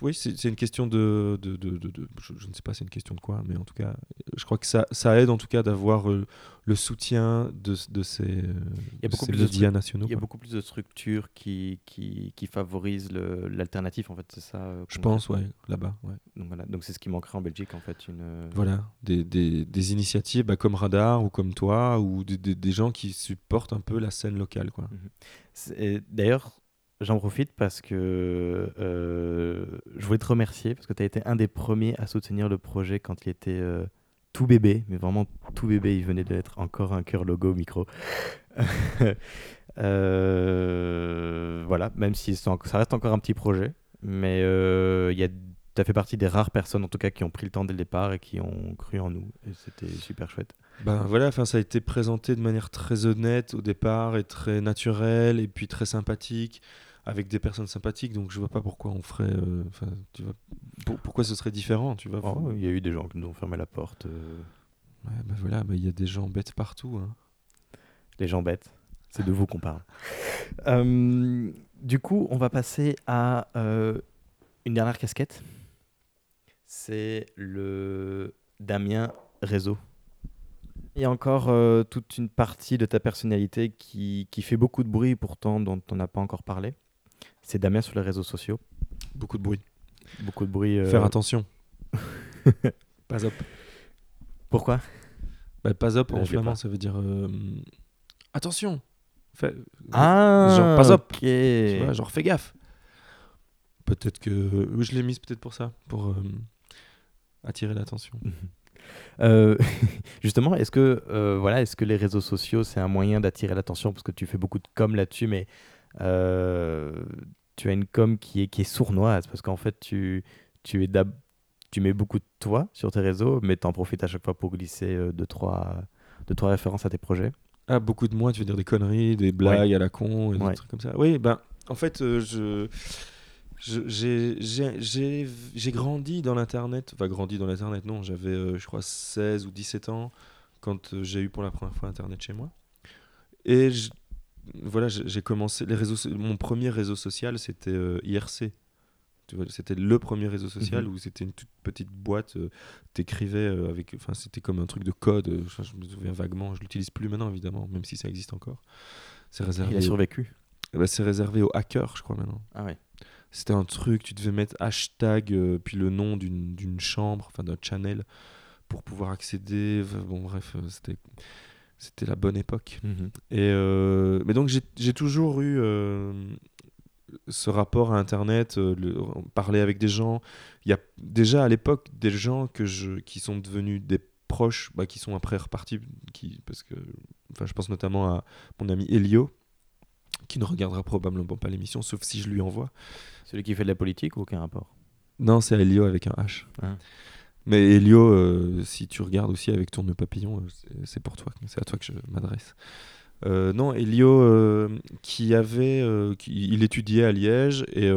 oui, c'est une question de, de, de, de je, ne sais pas, c'est une question de quoi, mais en tout cas, je crois que ça, ça aide en tout cas d'avoir euh, le soutien de, de ces, il y a beaucoup plus de nationaux. Il y a beaucoup plus de structures qui, qui, qui favorisent l'alternative en fait, c'est ça. Euh, je pense, ouais, là-bas. Ouais. Donc voilà, donc c'est ce qui manquerait en Belgique en fait, une. Euh, voilà, des, des, des initiatives bah, comme Radar ou comme toi ou des, des, gens qui supportent un peu la scène locale quoi. Mhm. D'ailleurs J'en profite parce que euh, je voulais te remercier parce que tu as été un des premiers à soutenir le projet quand il était euh, tout bébé, mais vraiment tout bébé. Il venait d'être encore un cœur logo micro. Euh, voilà, même si ça reste encore un petit projet, mais tu as fait partie des rares personnes en tout cas qui ont pris le temps dès le départ et qui ont cru en nous. C'était super chouette. Ben voilà, enfin ça a été présenté de manière très honnête au départ et très naturelle et puis très sympathique avec des personnes sympathiques, donc je vois pas pourquoi on ferait. Euh, tu vois, pourquoi ce serait différent, tu vois. Oh, il y a eu des gens qui nous ont fermé la porte. Euh. Ouais, ben voilà, il y a des gens bêtes partout. Hein. Les gens bêtes, c'est de vous qu'on parle. Euh, du coup, on va passer à une dernière casquette. C'est le Damien Réseau. Il y a encore toute une partie de ta personnalité qui, qui fait beaucoup de bruit pourtant dont on n'a pas encore parlé. C'est Damien sur les réseaux sociaux. Beaucoup de bruit. Beaucoup de bruit. Euh, Faire attention. pas up. Pourquoi? Bah, Pas up en flamand, ça veut dire euh, attention. ah, genre pas up. Tu vois, genre fais gaffe. Peut-être que je l'ai mise peut-être pour ça, pour euh, attirer l'attention. justement, est-ce que voilà, est-ce que les réseaux sociaux c'est un moyen d'attirer l'attention? Parce que tu fais beaucoup de com là-dessus, mais tu as une com qui est, qui est sournoise parce qu'en fait, tu, tu, es tu mets beaucoup de toi sur tes réseaux, mais tu en profites à chaque fois pour glisser euh, deux, trois, deux, trois références à tes projets. Ah, beaucoup de moi, tu veux dire des conneries, des blagues à la con, des trucs comme ça. Oui, ben, en fait, euh, je j'ai grandi dans l'internet, enfin grandi dans l'internet, non, j'avais je crois 16 ou 17 ans quand j'ai eu pour la première fois internet chez moi. Et je, voilà, j'ai commencé les réseaux. Mon premier réseau social, c'était euh, IRC. C'était le premier réseau social mhm. où c'était une toute petite boîte. Euh, t'écrivais euh, avec. Enfin, c'était comme un truc de code. je me souviens vaguement. Je l'utilise plus maintenant, évidemment, même si ça existe encore. C'est réservé. Il a survécu. Ben, c'est réservé aux hackers, je crois maintenant. Ah ouais. C'était un truc. Tu devais mettre hashtag puis le nom d'une chambre, enfin d'un channel, pour pouvoir accéder. Bon, bref, c'était c'était la bonne époque. Mhm. Et euh, mais donc j'ai toujours eu euh, ce rapport à Internet, euh, parler avec des gens. Il y a déjà à l'époque des gens que je, qui sont devenus des proches, bah, qui sont après repartis, qui, parce que enfin, je pense notamment à mon ami Elio, qui ne regardera probablement pas l'émission, sauf si je lui envoie. Celui qui fait de la politique ou aucun rapport? Non, c'est Elio avec un H. Ah. Mais Elio, euh, si tu regardes aussi avec nœud papillon, euh, c'est pour toi, c'est à toi que je m'adresse. Euh, non, Elio, qui avait, il étudiait à Liège et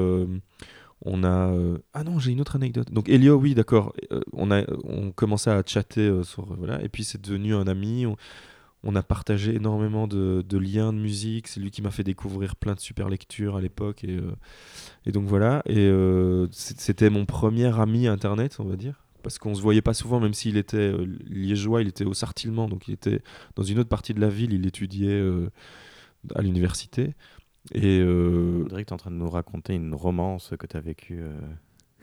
on a. ah non, j'ai une autre anecdote. Donc Elio, oui, d'accord. on a, on commençait à chatter sur voilà, et puis c'est devenu un ami. On, a partagé énormément de, liens de musique. C'est lui qui m'a fait découvrir plein de super lectures à l'époque et donc voilà. Et c'était mon premier ami internet, on va dire parce qu'on se voyait pas souvent, même s'il était euh, liégeois, il était au Sartillement, donc il était dans une autre partie de la ville, il étudiait euh, à l'université. Et euh... On dirait que tu es en train de nous raconter une romance que tu as vécue. Euh.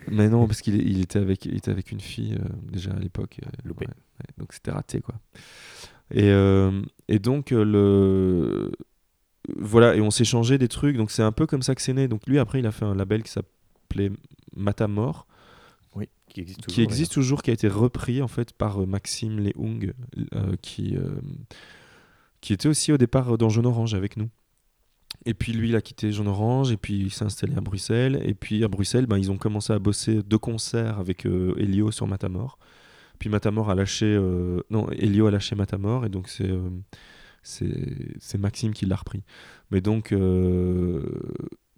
Mais non, parce qu'il il était, avec, il était avec une fille déjà à l'époque. Loupé. donc c'était raté, quoi. Et, et donc, le. Voilà, et on changé des trucs, donc c'est un peu comme ça que c'est né. Donc lui, après, il a fait un label qui s'appelait Matamor qui existe toujours, qui, existe toujours, qui a été repris en fait par euh, Maxime Leung, euh, qui, euh, qui était aussi au départ dans Jaune Orange avec nous. Et puis lui, il a quitté Jaune Orange, et puis il s'est installé à Bruxelles. Et puis à Bruxelles, ben, ils ont commencé à bosser deux concerts avec Elio sur Matamor. Puis Matamor a lâché. non, Elio a lâché Matamor, et donc c'est. c'est Maxime qui l'a repris. Mais donc,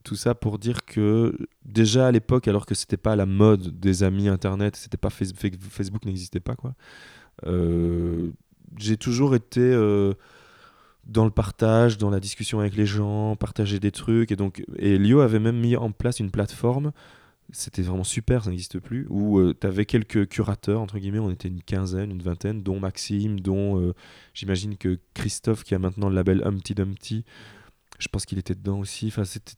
tout ça pour dire que déjà à l'époque, alors que c'était pas la mode des amis internet, c'était pas Facebook n'existait pas quoi. j'ai toujours été dans le partage, dans la discussion avec les gens, partager des trucs. Et donc, et Lio avait même mis en place une plateforme. C'était vraiment super, ça n'existe plus. Où euh, tu avais quelques curateurs, entre guillemets, on était une quinzaine, une vingtaine, dont Maxime, dont euh, j'imagine que Christophe, qui a maintenant le label Humpty Dumpty, je pense qu'il était dedans aussi. Enfin, c'était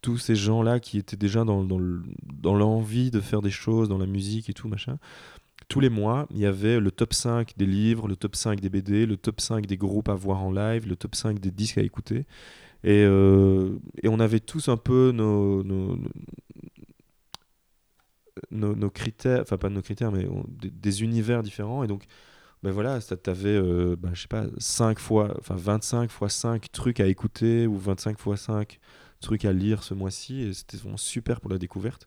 tous ces gens-là qui étaient déjà dans, dans l'envie de faire des choses, dans la musique et tout, machin tous les mois, il y avait le top 5 des livres, le top 5 des BD, le top 5 des groupes à voir en live, le top 5 des disques à écouter. Et, euh, et on avait tous un peu nos, nos, nos, critères, enfin pas nos critères, mais des, univers différents. Et donc, ben voilà, tu avais, euh, ben, je sais pas, 5 fois, enfin 25 fois 5 trucs à écouter ou 25 fois 5 trucs à lire ce mois-ci. Et c'était vraiment super pour la découverte.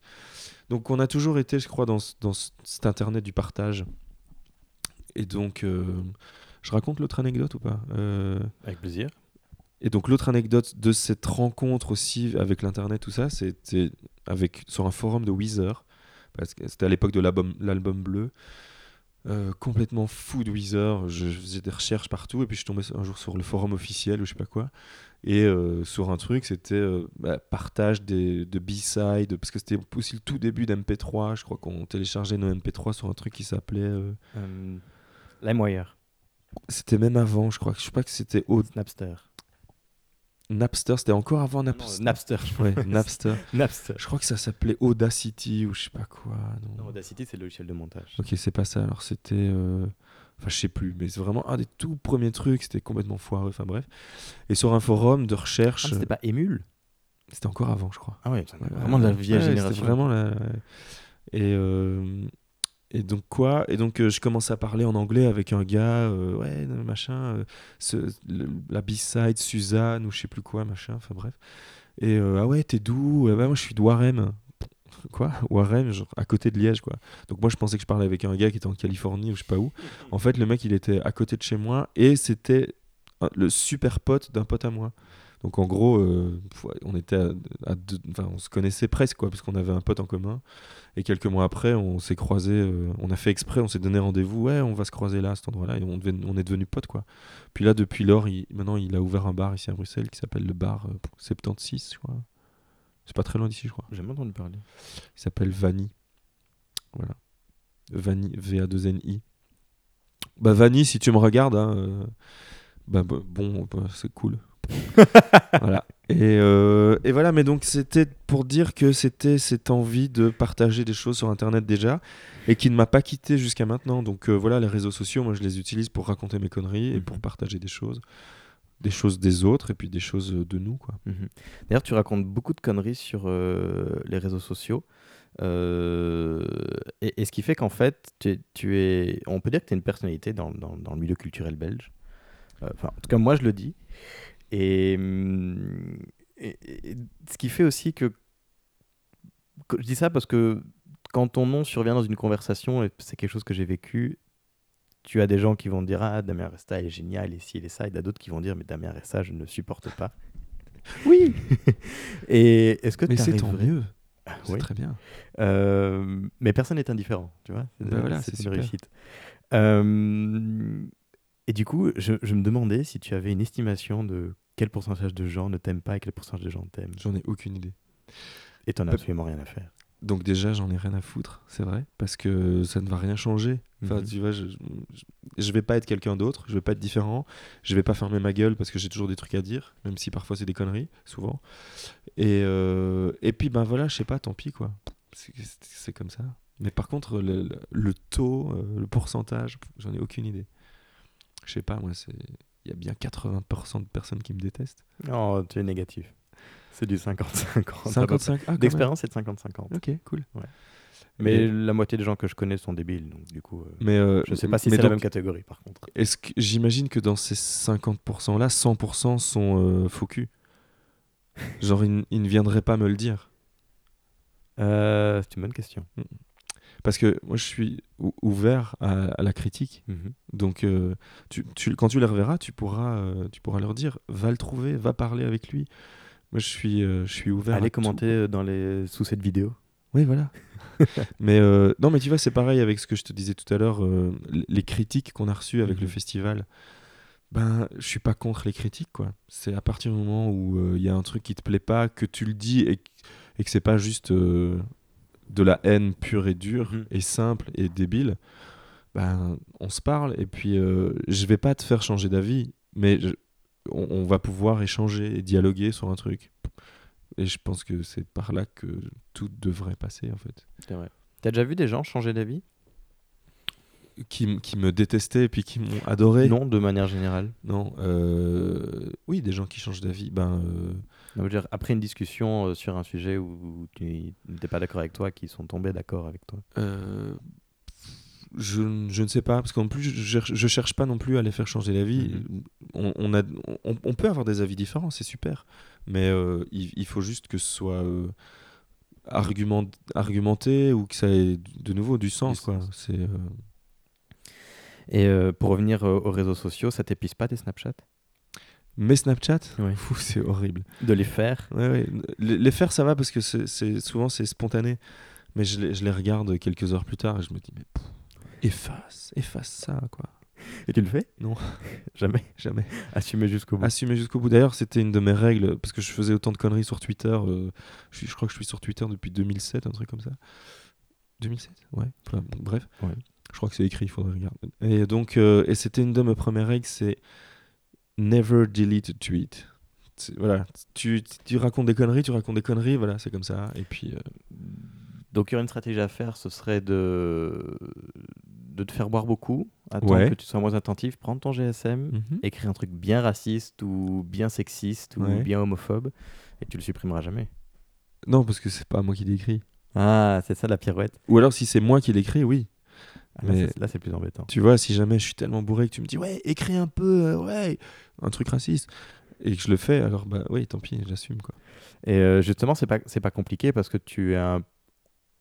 Donc on a toujours été, je crois, dans, dans cet internet du partage. Et donc, euh, je raconte l'autre anecdote ou pas? Euh, Avec plaisir. Et donc l'autre anecdote de cette rencontre aussi avec l'internet, tout ça, c'était avec sur un forum de Weezer, parce que c'était à l'époque de l'album bleu. Euh, complètement fou de Weezer. Je, faisais des recherches partout et puis je suis tombé un jour sur le forum officiel ou je sais pas quoi. Et euh, sur un truc, c'était euh, bah, partage des, de B-side, parce que c'était aussi le tout début d'MP3. Je crois qu'on téléchargeait nos MP3 sur un truc qui s'appelait. LimeWire. C'était même avant, je crois. Je sais pas que c'était au. Napster. Napster, c'était encore avant Napster. Napster, ouais, Napster. Napster. Je crois que ça s'appelait Audacity ou je sais pas quoi. Non, Audacity, c'est le logiciel de montage. Ok, c'est pas ça. Alors c'était. Euh, enfin, je sais plus, mais c'est vraiment un des tout premiers trucs. C'était complètement foireux. Enfin, bref. Et sur un forum de recherche. Ah, c'était pas Emule C'était encore avant, je crois. Ah ouais, vraiment de la vieille génération. vraiment la. Et. Euh, et donc quoi? Et donc euh, je commence à parler en anglais avec un gars, euh, ouais, machin, euh, la B-side, Suzanne ou je sais plus quoi, machin, enfin bref. Et ah ouais, t'es d'où? Bah, Moi je suis de Warem. Quoi? Warem, à côté de Liège, quoi. Donc moi je pensais que je parlais avec un gars qui était en Californie ou je sais pas où. En fait, le mec il était à côté de chez moi et c'était le super pote d'un pote à moi. Donc en gros, euh, on était à, on se connaissait presque quoi, parce qu'on avait un pote en commun. Et quelques mois après, on s'est croisé, euh, on a fait exprès, on s'est donné rendez-vous. Ouais, on va se croiser là, à cet endroit-là, et on, on est devenu potes quoi. Puis là, depuis lors, il, maintenant, il a ouvert un bar ici à Bruxelles qui s'appelle le bar 76, euh, je crois. C'est pas très loin d'ici, je crois. J'ai jamais entendu parler. Il s'appelle Vanny. Voilà. Vanny, V-A-2-N-I. Bah, Vanny, si tu me regardes, hein, bah, bah, bon, bah, c'est cool. Voilà. Et, euh, et, voilà, mais donc c'était pour dire que c'était cette envie de partager des choses sur Internet déjà et qui ne m'a pas quitté jusqu'à maintenant. Donc euh, voilà, les réseaux sociaux, moi je les utilise pour raconter mes conneries et pour mhm. partager des choses. Des choses des autres et puis des choses de nous. quoi. Mhm. D'ailleurs, tu racontes beaucoup de conneries sur euh, les réseaux sociaux. et, ce qui fait qu'en fait, tu, tu, es, on peut dire que tu es une personnalité dans, dans, dans, le milieu culturel belge. Enfin, en tout cas, moi je le dis. Hum, et, ce qui fait aussi que, Je dis ça parce que quand ton nom survient dans une conversation, et c'est quelque chose que j'ai vécu, tu as des gens qui vont dire Ah, Damien Resta est génial, et ci, et ça, et d'autres qui vont dire Mais Damien Resta, je ne supporte pas. Oui Et est-ce que Mais c'est tant mieux ah, c'est très bien. Euh, mais personne n'est indifférent, tu vois. Ben voilà, c'est une réussite. Euh, et du coup, je, me demandais si tu avais une estimation de quel pourcentage de gens ne t'aiment pas et quel pourcentage de gens t'aiment. J'en ai aucune idée. Et t'en as absolument rien à faire. Donc déjà, j'en ai rien à foutre, c'est vrai, parce que ça ne va rien changer. Enfin, mhm. tu vois, je, je, vais pas être quelqu'un d'autre, je vais pas être différent, je vais pas fermer ma gueule parce que j'ai toujours des trucs à dire, même si parfois c'est des conneries, souvent. Et, euh, et puis, ben voilà, je sais pas, tant pis, quoi. C'est comme ça. Mais par contre, le, le taux, euh, le pourcentage, j'en ai aucune idée je sais pas, moi, c'est il y a bien 80% de personnes qui me détestent. Oh, tu es négatif. C'est du 50-50. 55 ah, D'expérience, c'est de 50-50. Ok, cool. Ouais. Mais la moitié des gens que je connais sont débiles, donc du coup, euh, mais euh, je sais pas si c'est la même catégorie par contre. Est-ce que j'imagine que dans ces 50% là, 100% sont euh, faux cul Genre, ils, ne viendraient pas me le dire. Euh, c'est une bonne question. Mm. Parce que moi, je suis ouvert à, la critique. Mhm. Donc, euh, tu, quand tu les reverras, tu pourras, euh, tu pourras leur dire va le trouver, va parler avec lui. Moi, je suis, euh, je suis ouvert. Allez commenter dans les... sous cette vidéo. Oui, voilà. mais euh, non, mais tu vois, c'est pareil avec ce que je te disais tout à l'heure, euh, les critiques qu'on a reçues avec le Mhm. festival. Ben, je suis pas contre les critiques, quoi. C'est à partir du moment où il y a un truc qui te plaît pas, que tu le dis et, que- et que c'est pas juste euh, de la haine pure et dure Mhm. et simple et débile. Ben, on se parle et puis euh, je vais pas te faire changer d'avis, mais je- on, on va pouvoir échanger et dialoguer sur un truc. Et je pense que c'est par là que tout devrait passer, en fait. C'est vrai. T'as déjà vu des gens changer d'avis? Qui, qui me détestaient et puis qui m'ont adoré? Non, de manière générale. Non. euh, Oui, des gens qui changent d'avis. Ben, euh, Dire, après une discussion euh, sur un sujet où tu n'étais pas d'accord avec toi, qui sont tombés d'accord avec toi. euh, je, ne sais pas, parce qu'en plus, je, je cherche pas non plus à les faire changer d'avis. Mhm. on, on a, on, on peut avoir des avis différents, c'est super. Mais euh, il, il faut juste que ce soit argument, argumenté ou que ça ait de nouveau du sens. quoi. sens. C'est. Et euh, pour revenir euh, aux réseaux sociaux, ça t'épuise pas tes Snapchat? Mais Snapchat. Fou, c'est horrible. De les faire Ouais, ouais. Les, les faire, ça va parce que c'est, c'est- souvent c'est spontané. Mais je les, je les regarde quelques heures plus tard et je me dis, mais pff, efface, efface ça, quoi. Et tu le fais? Non. Jamais? Jamais. Assumer jusqu'au bout. Assumer jusqu'au bout. D'ailleurs, c'était une de mes règles parce que je faisais autant de conneries sur Twitter. euh, je, suis- je crois que je suis sur Twitter depuis 2007, un truc comme ça. 2007 Ouais. Enfin, bon, bref. Ouais. Je crois que c'est écrit, il faudrait regarder. Et donc, euh, et c'était une de mes premières règles, c'est never delete a tweet. Voilà, tu, tu racontes des conneries, tu racontes des conneries, voilà, c'est comme ça. Et puis, euh, Donc il y aurait une stratégie à faire, ce serait de, de te faire boire beaucoup, attendre Ouais. que tu sois moins attentif, prendre ton GSM, mhm. écrire un truc bien raciste ou bien sexiste ou Ouais. bien homophobe, et tu le supprimeras jamais. non, parce que c'est pas moi qui l'écris. Ah, c'est ça la pirouette. Ou alors, si c'est moi qui l'écris, oui. Ah, là, c'est- plus embêtant. Tu vois, si jamais je suis tellement bourré que tu me dis, ouais, écris un peu, euh, ouais, un truc raciste, et que je le fais, alors, bah oui, tant pis, j'assume, quoi. Et euh, justement, c'est pas c'est pas compliqué parce que tu es un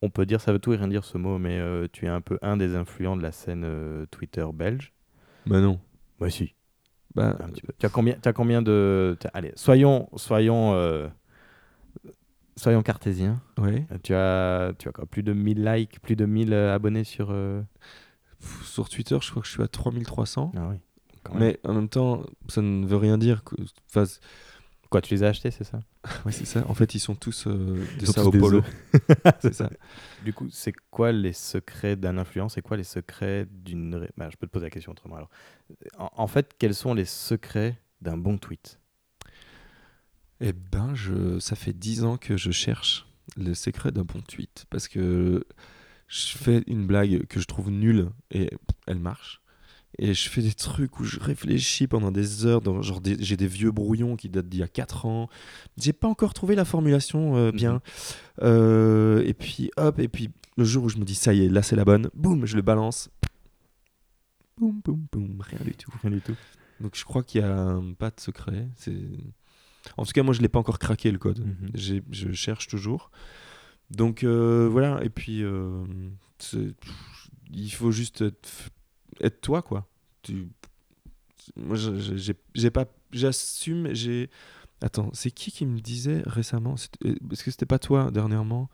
on peut dire ça veut tout et rien dire ce mot, mais euh, tu es un peu un des influents de la scène Twitter belge. Bah non. Moi si. Bah, Un petit peu. Tu as combien, as combien de. Allez, soyons, soyons, soyons cartésiens. ouais. Tu as, tu as quoi, plus de 1000 likes, plus de 1000 euh, abonnés sur. euh, Sur Twitter, je crois que je suis à 3300. Ah oui. Mais en même temps, ça ne veut rien dire. Que... Enfin, Quoi, tu les as achetés, c'est ça? Ouais, c'est ça. En fait, ils sont tous euh, de Sao Paulo. c'est ça. Du coup, c'est quoi les secrets d'un influent? C'est quoi les secrets d'une. Bah, je peux te poser la question autrement alors. En, en fait, quels sont les secrets d'un bon tweet? Eh ben, je... ça fait 10 ans que je cherche le secret d'un bon tweet. Parce que je fais une blague que je trouve nulle et elle marche. Et je fais des trucs où je réfléchis pendant des heures. Dans, genre, j'ai des vieux brouillons qui datent d'il y a 4 ans. J'ai pas encore trouvé la formulation euh, bien. Mhm. Euh, et puis, hop, et puis le jour où je me dis, ça y est, là c'est la bonne, boum, je le balance. Boum, boum, boum, rien du tout. Rien du tout. Donc je crois qu'il y a pas de secret. C'est... En tout cas, moi je l'ai pas encore craqué le code. Mhm. Je cherche toujours. Donc euh, voilà, et puis euh, il faut juste être, être toi, quoi. Tu... Moi j'ai pas. J'assume, j'ai. Attends, c'est qui qui me disait récemment c'était- Est-ce que c'était pas toi dernièrement?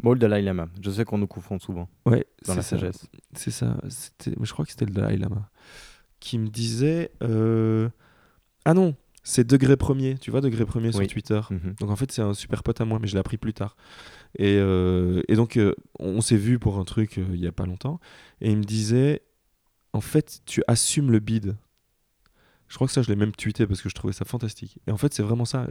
Bon, le Dalai Lama. Je sais qu'on nous confond souvent Ouais, dans c'est la ça. sagesse. C'est ça. Je crois que c'était le Dalai Lama qui me disait. euh, Ah non, c'est degré premier. Tu vois, degré premier sur Oui. Twitter. Mhm. Donc en fait, c'est un super pote à moi, mais je l'ai appris plus tard. Et, euh, et donc, euh, on s'est vu pour un truc euh, il y a pas longtemps. Et il me disait En fait, tu assumes le bide. Je crois que ça, je l'ai même tweeté parce que je trouvais ça fantastique. Et en fait, c'est vraiment ça.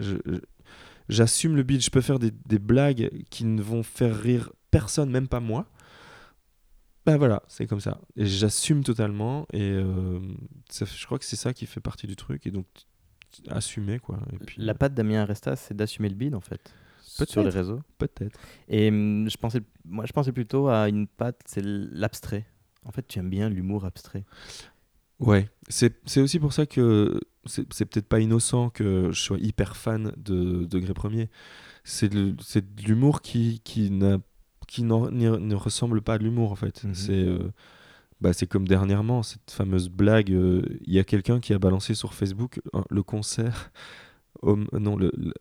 J'assume le bide. Je peux faire des, des blagues qui ne vont faire rire personne, même pas moi. Ben voilà, c'est comme ça. Et j'assume totalement. Et ça- je crois que c'est ça qui fait partie du truc. Et donc, assumer, quoi. Et puis, La patte d'Amien Resta, c'est d'assumer le bide en fait. Peut-être. Sur les réseaux. peut-être. Et hum, je pensais, moi, je pensais plutôt à une patte, c'est l'abstrait. En fait, tu aimes bien l'humour abstrait. Ouais, c'est aussi pour ça que c'est peut-être pas innocent que je sois hyper fan de Degré Premier. C'est de, de l'humour qui, qui, qui ne ressemble pas à l'humour en fait. Mhm. C'est euh, bah, c'est comme dernièrement, cette fameuse blague. euh, Il y a quelqu'un qui a balancé sur Facebook le concert, non, le, le,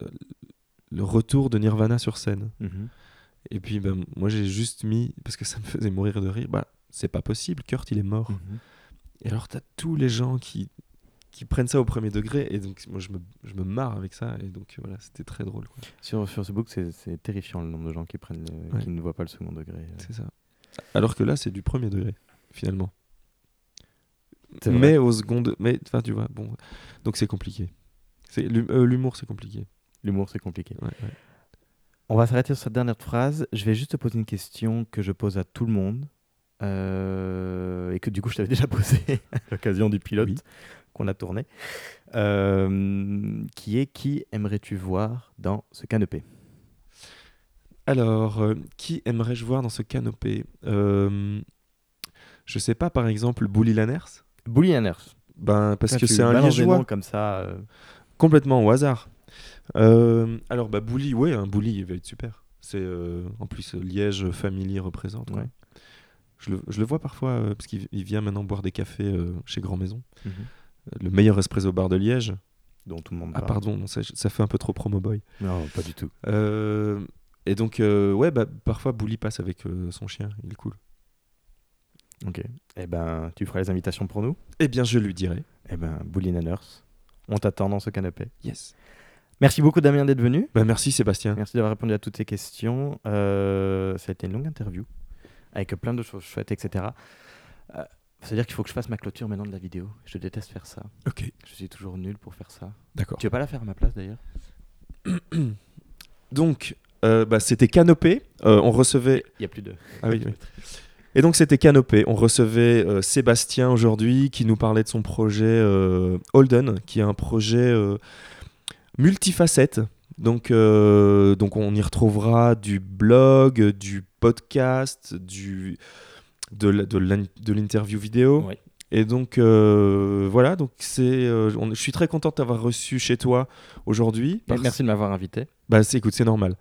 le retour de Nirvana sur scène. Mhm. Et puis, ben, moi, j'ai juste mis, parce que ça me faisait mourir de rire, bah, c'est pas possible, Kurt, il est mort. Mhm. Et alors, t'as tous les gens qui, qui prennent ça au premier degré, et donc, moi, je me, je me marre avec ça, et donc, voilà, c'était très drôle. quoi. Sur, sur ce book, c'est c'est terrifiant le nombre de gens qui, prennent le- Ouais. qui ne voient pas le second degré. euh. C'est ça. Alors que là, c'est du premier degré, finalement. Mais au second, mais, enfin, tu vois, bon, donc c'est compliqué. C'est euh, L'humour, c'est compliqué. L'humour, c'est compliqué. Ouais, ouais. On va s'arrêter sur cette dernière phrase. Je vais juste te poser une question que je pose à tout le monde. euh, et que du coup, je t'avais déjà posé à l'occasion du pilote Oui. qu'on a tourné. Euh, qui est qui aimerais-tu voir dans ce canapé Alors, euh, qui aimerais-je voir dans ce canopé? Euh, Je sais pas, par exemple, Bully Lanners Bully Anners. ben, Parce que c'est un liégeois, comme ça. euh, complètement au hasard. Euh, alors, bah, Bully, ouais, un Bully, il va être super. C'est euh, en plus Liège Family représente. Ouais. Je, le, je le vois parfois, parce qu'il il vient maintenant boire des cafés chez Grand Maison. mhm, Le meilleur espresso bar de Liège. dont tout le monde Ah, parle. pardon, non, ça, ça fait un peu trop promo boy. Non, pas du tout. Euh, et donc, euh, ouais, bah, parfois Bully passe avec euh, son chien, il est cool. Ok. Eh ben, tu feras les invitations pour nous. Eh bien, je lui dirai. Eh ben, Bully Anners. On t'attend dans ce canapé. Yes. Merci beaucoup Damien d'être venu. Bah, merci Sébastien. Merci d'avoir répondu à toutes ces questions. Euh, ça a été une longue interview avec plein de choses chouettes, etc. Euh, C'est-à-dire qu'il faut que je fasse ma clôture maintenant de la vidéo. Je déteste faire ça. Ok, Je suis toujours nul pour faire ça. d'accord. Tu veux pas la faire à ma place d'ailleurs? Donc, euh, bah, c'était Canopé. Euh, on recevait. Il y a plus de. Ah oui, oui. Et donc, c'était Canopé. On recevait euh, Sébastien aujourd'hui qui nous parlait de son projet euh, Holden, qui est un projet euh, multifacette. Donc, donc, on y retrouvera du blog, du podcast, du, de, l'interview vidéo. Et donc voilà, donc c'est, on- je suis très content de t'avoir reçu chez toi aujourd'hui. parce- Merci de m'avoir invité. Bah c'est, écoute, c'est normal.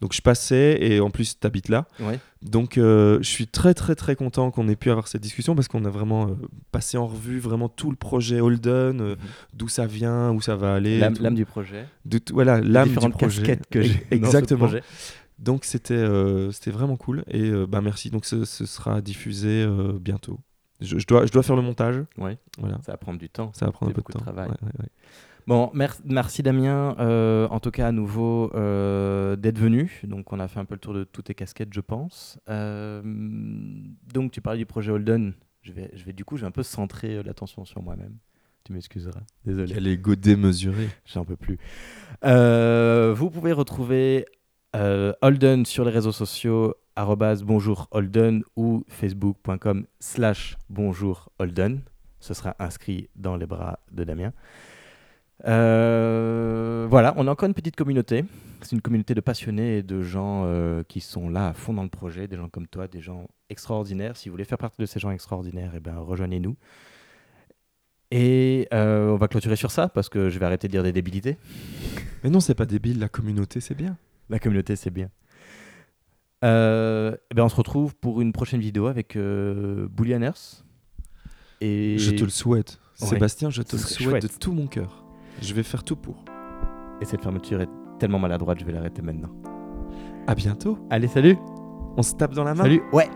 Donc je passais et en plus t'habites là, Ouais. donc euh, je suis très très très content qu'on ait pu avoir cette discussion parce qu'on a vraiment euh, passé en revue vraiment tout le projet Holden, euh, d'où ça vient, où ça va aller, L'âme du projet. de voilà l'âme du différentes projet. casquettes que j'ai. dans ce Exactement. projet. Donc c'était c'était vraiment cool et bah merci. Donc ce, ce sera diffusé bientôt. Je, je dois je dois faire le montage. Ouais. Voilà. Ça va prendre du temps. Ça va prendre un peu de beaucoup de temps. travail. Ouais. Bon, mer- merci Damien, euh, en tout cas à nouveau euh, d'être venu. Donc on a fait un peu le tour de toutes tes casquettes, je pense. Euh, donc tu parlais du projet Holden. Je vais, je vais du coup, je vais un peu centrer l'attention sur moi-même. Tu m'excuseras. Désolé. Quel ego démesuré. J'en peux plus. Vous pouvez retrouver Holden sur les réseaux sociaux bonjour Holden ou facebook.com slash bonjour Holden. Ce sera inscrit dans les bras de Damien. Euh, voilà, on a encore une petite communauté. C'est une communauté de passionnés et de gens euh, qui sont là à fond dans le projet, des gens comme toi, des gens extraordinaires. Si vous voulez faire partie de ces gens extraordinaires, eh ben, rejoignez-nous. Et euh, on va clôturer sur ça parce que je vais arrêter de dire des débilités. Mais non, c'est pas débile. La communauté, c'est bien. La communauté, c'est bien. Euh, eh ben on se retrouve pour une prochaine vidéo avec euh, Boulianers. Et Je te le souhaite. Ouais. Sébastien, je te le souhaite de tout mon cœur. Je vais faire tout pour. Et cette fermeture est tellement maladroite, je vais l'arrêter maintenant. À bientôt. Allez, salut On se tape dans la main. Salut Ouais.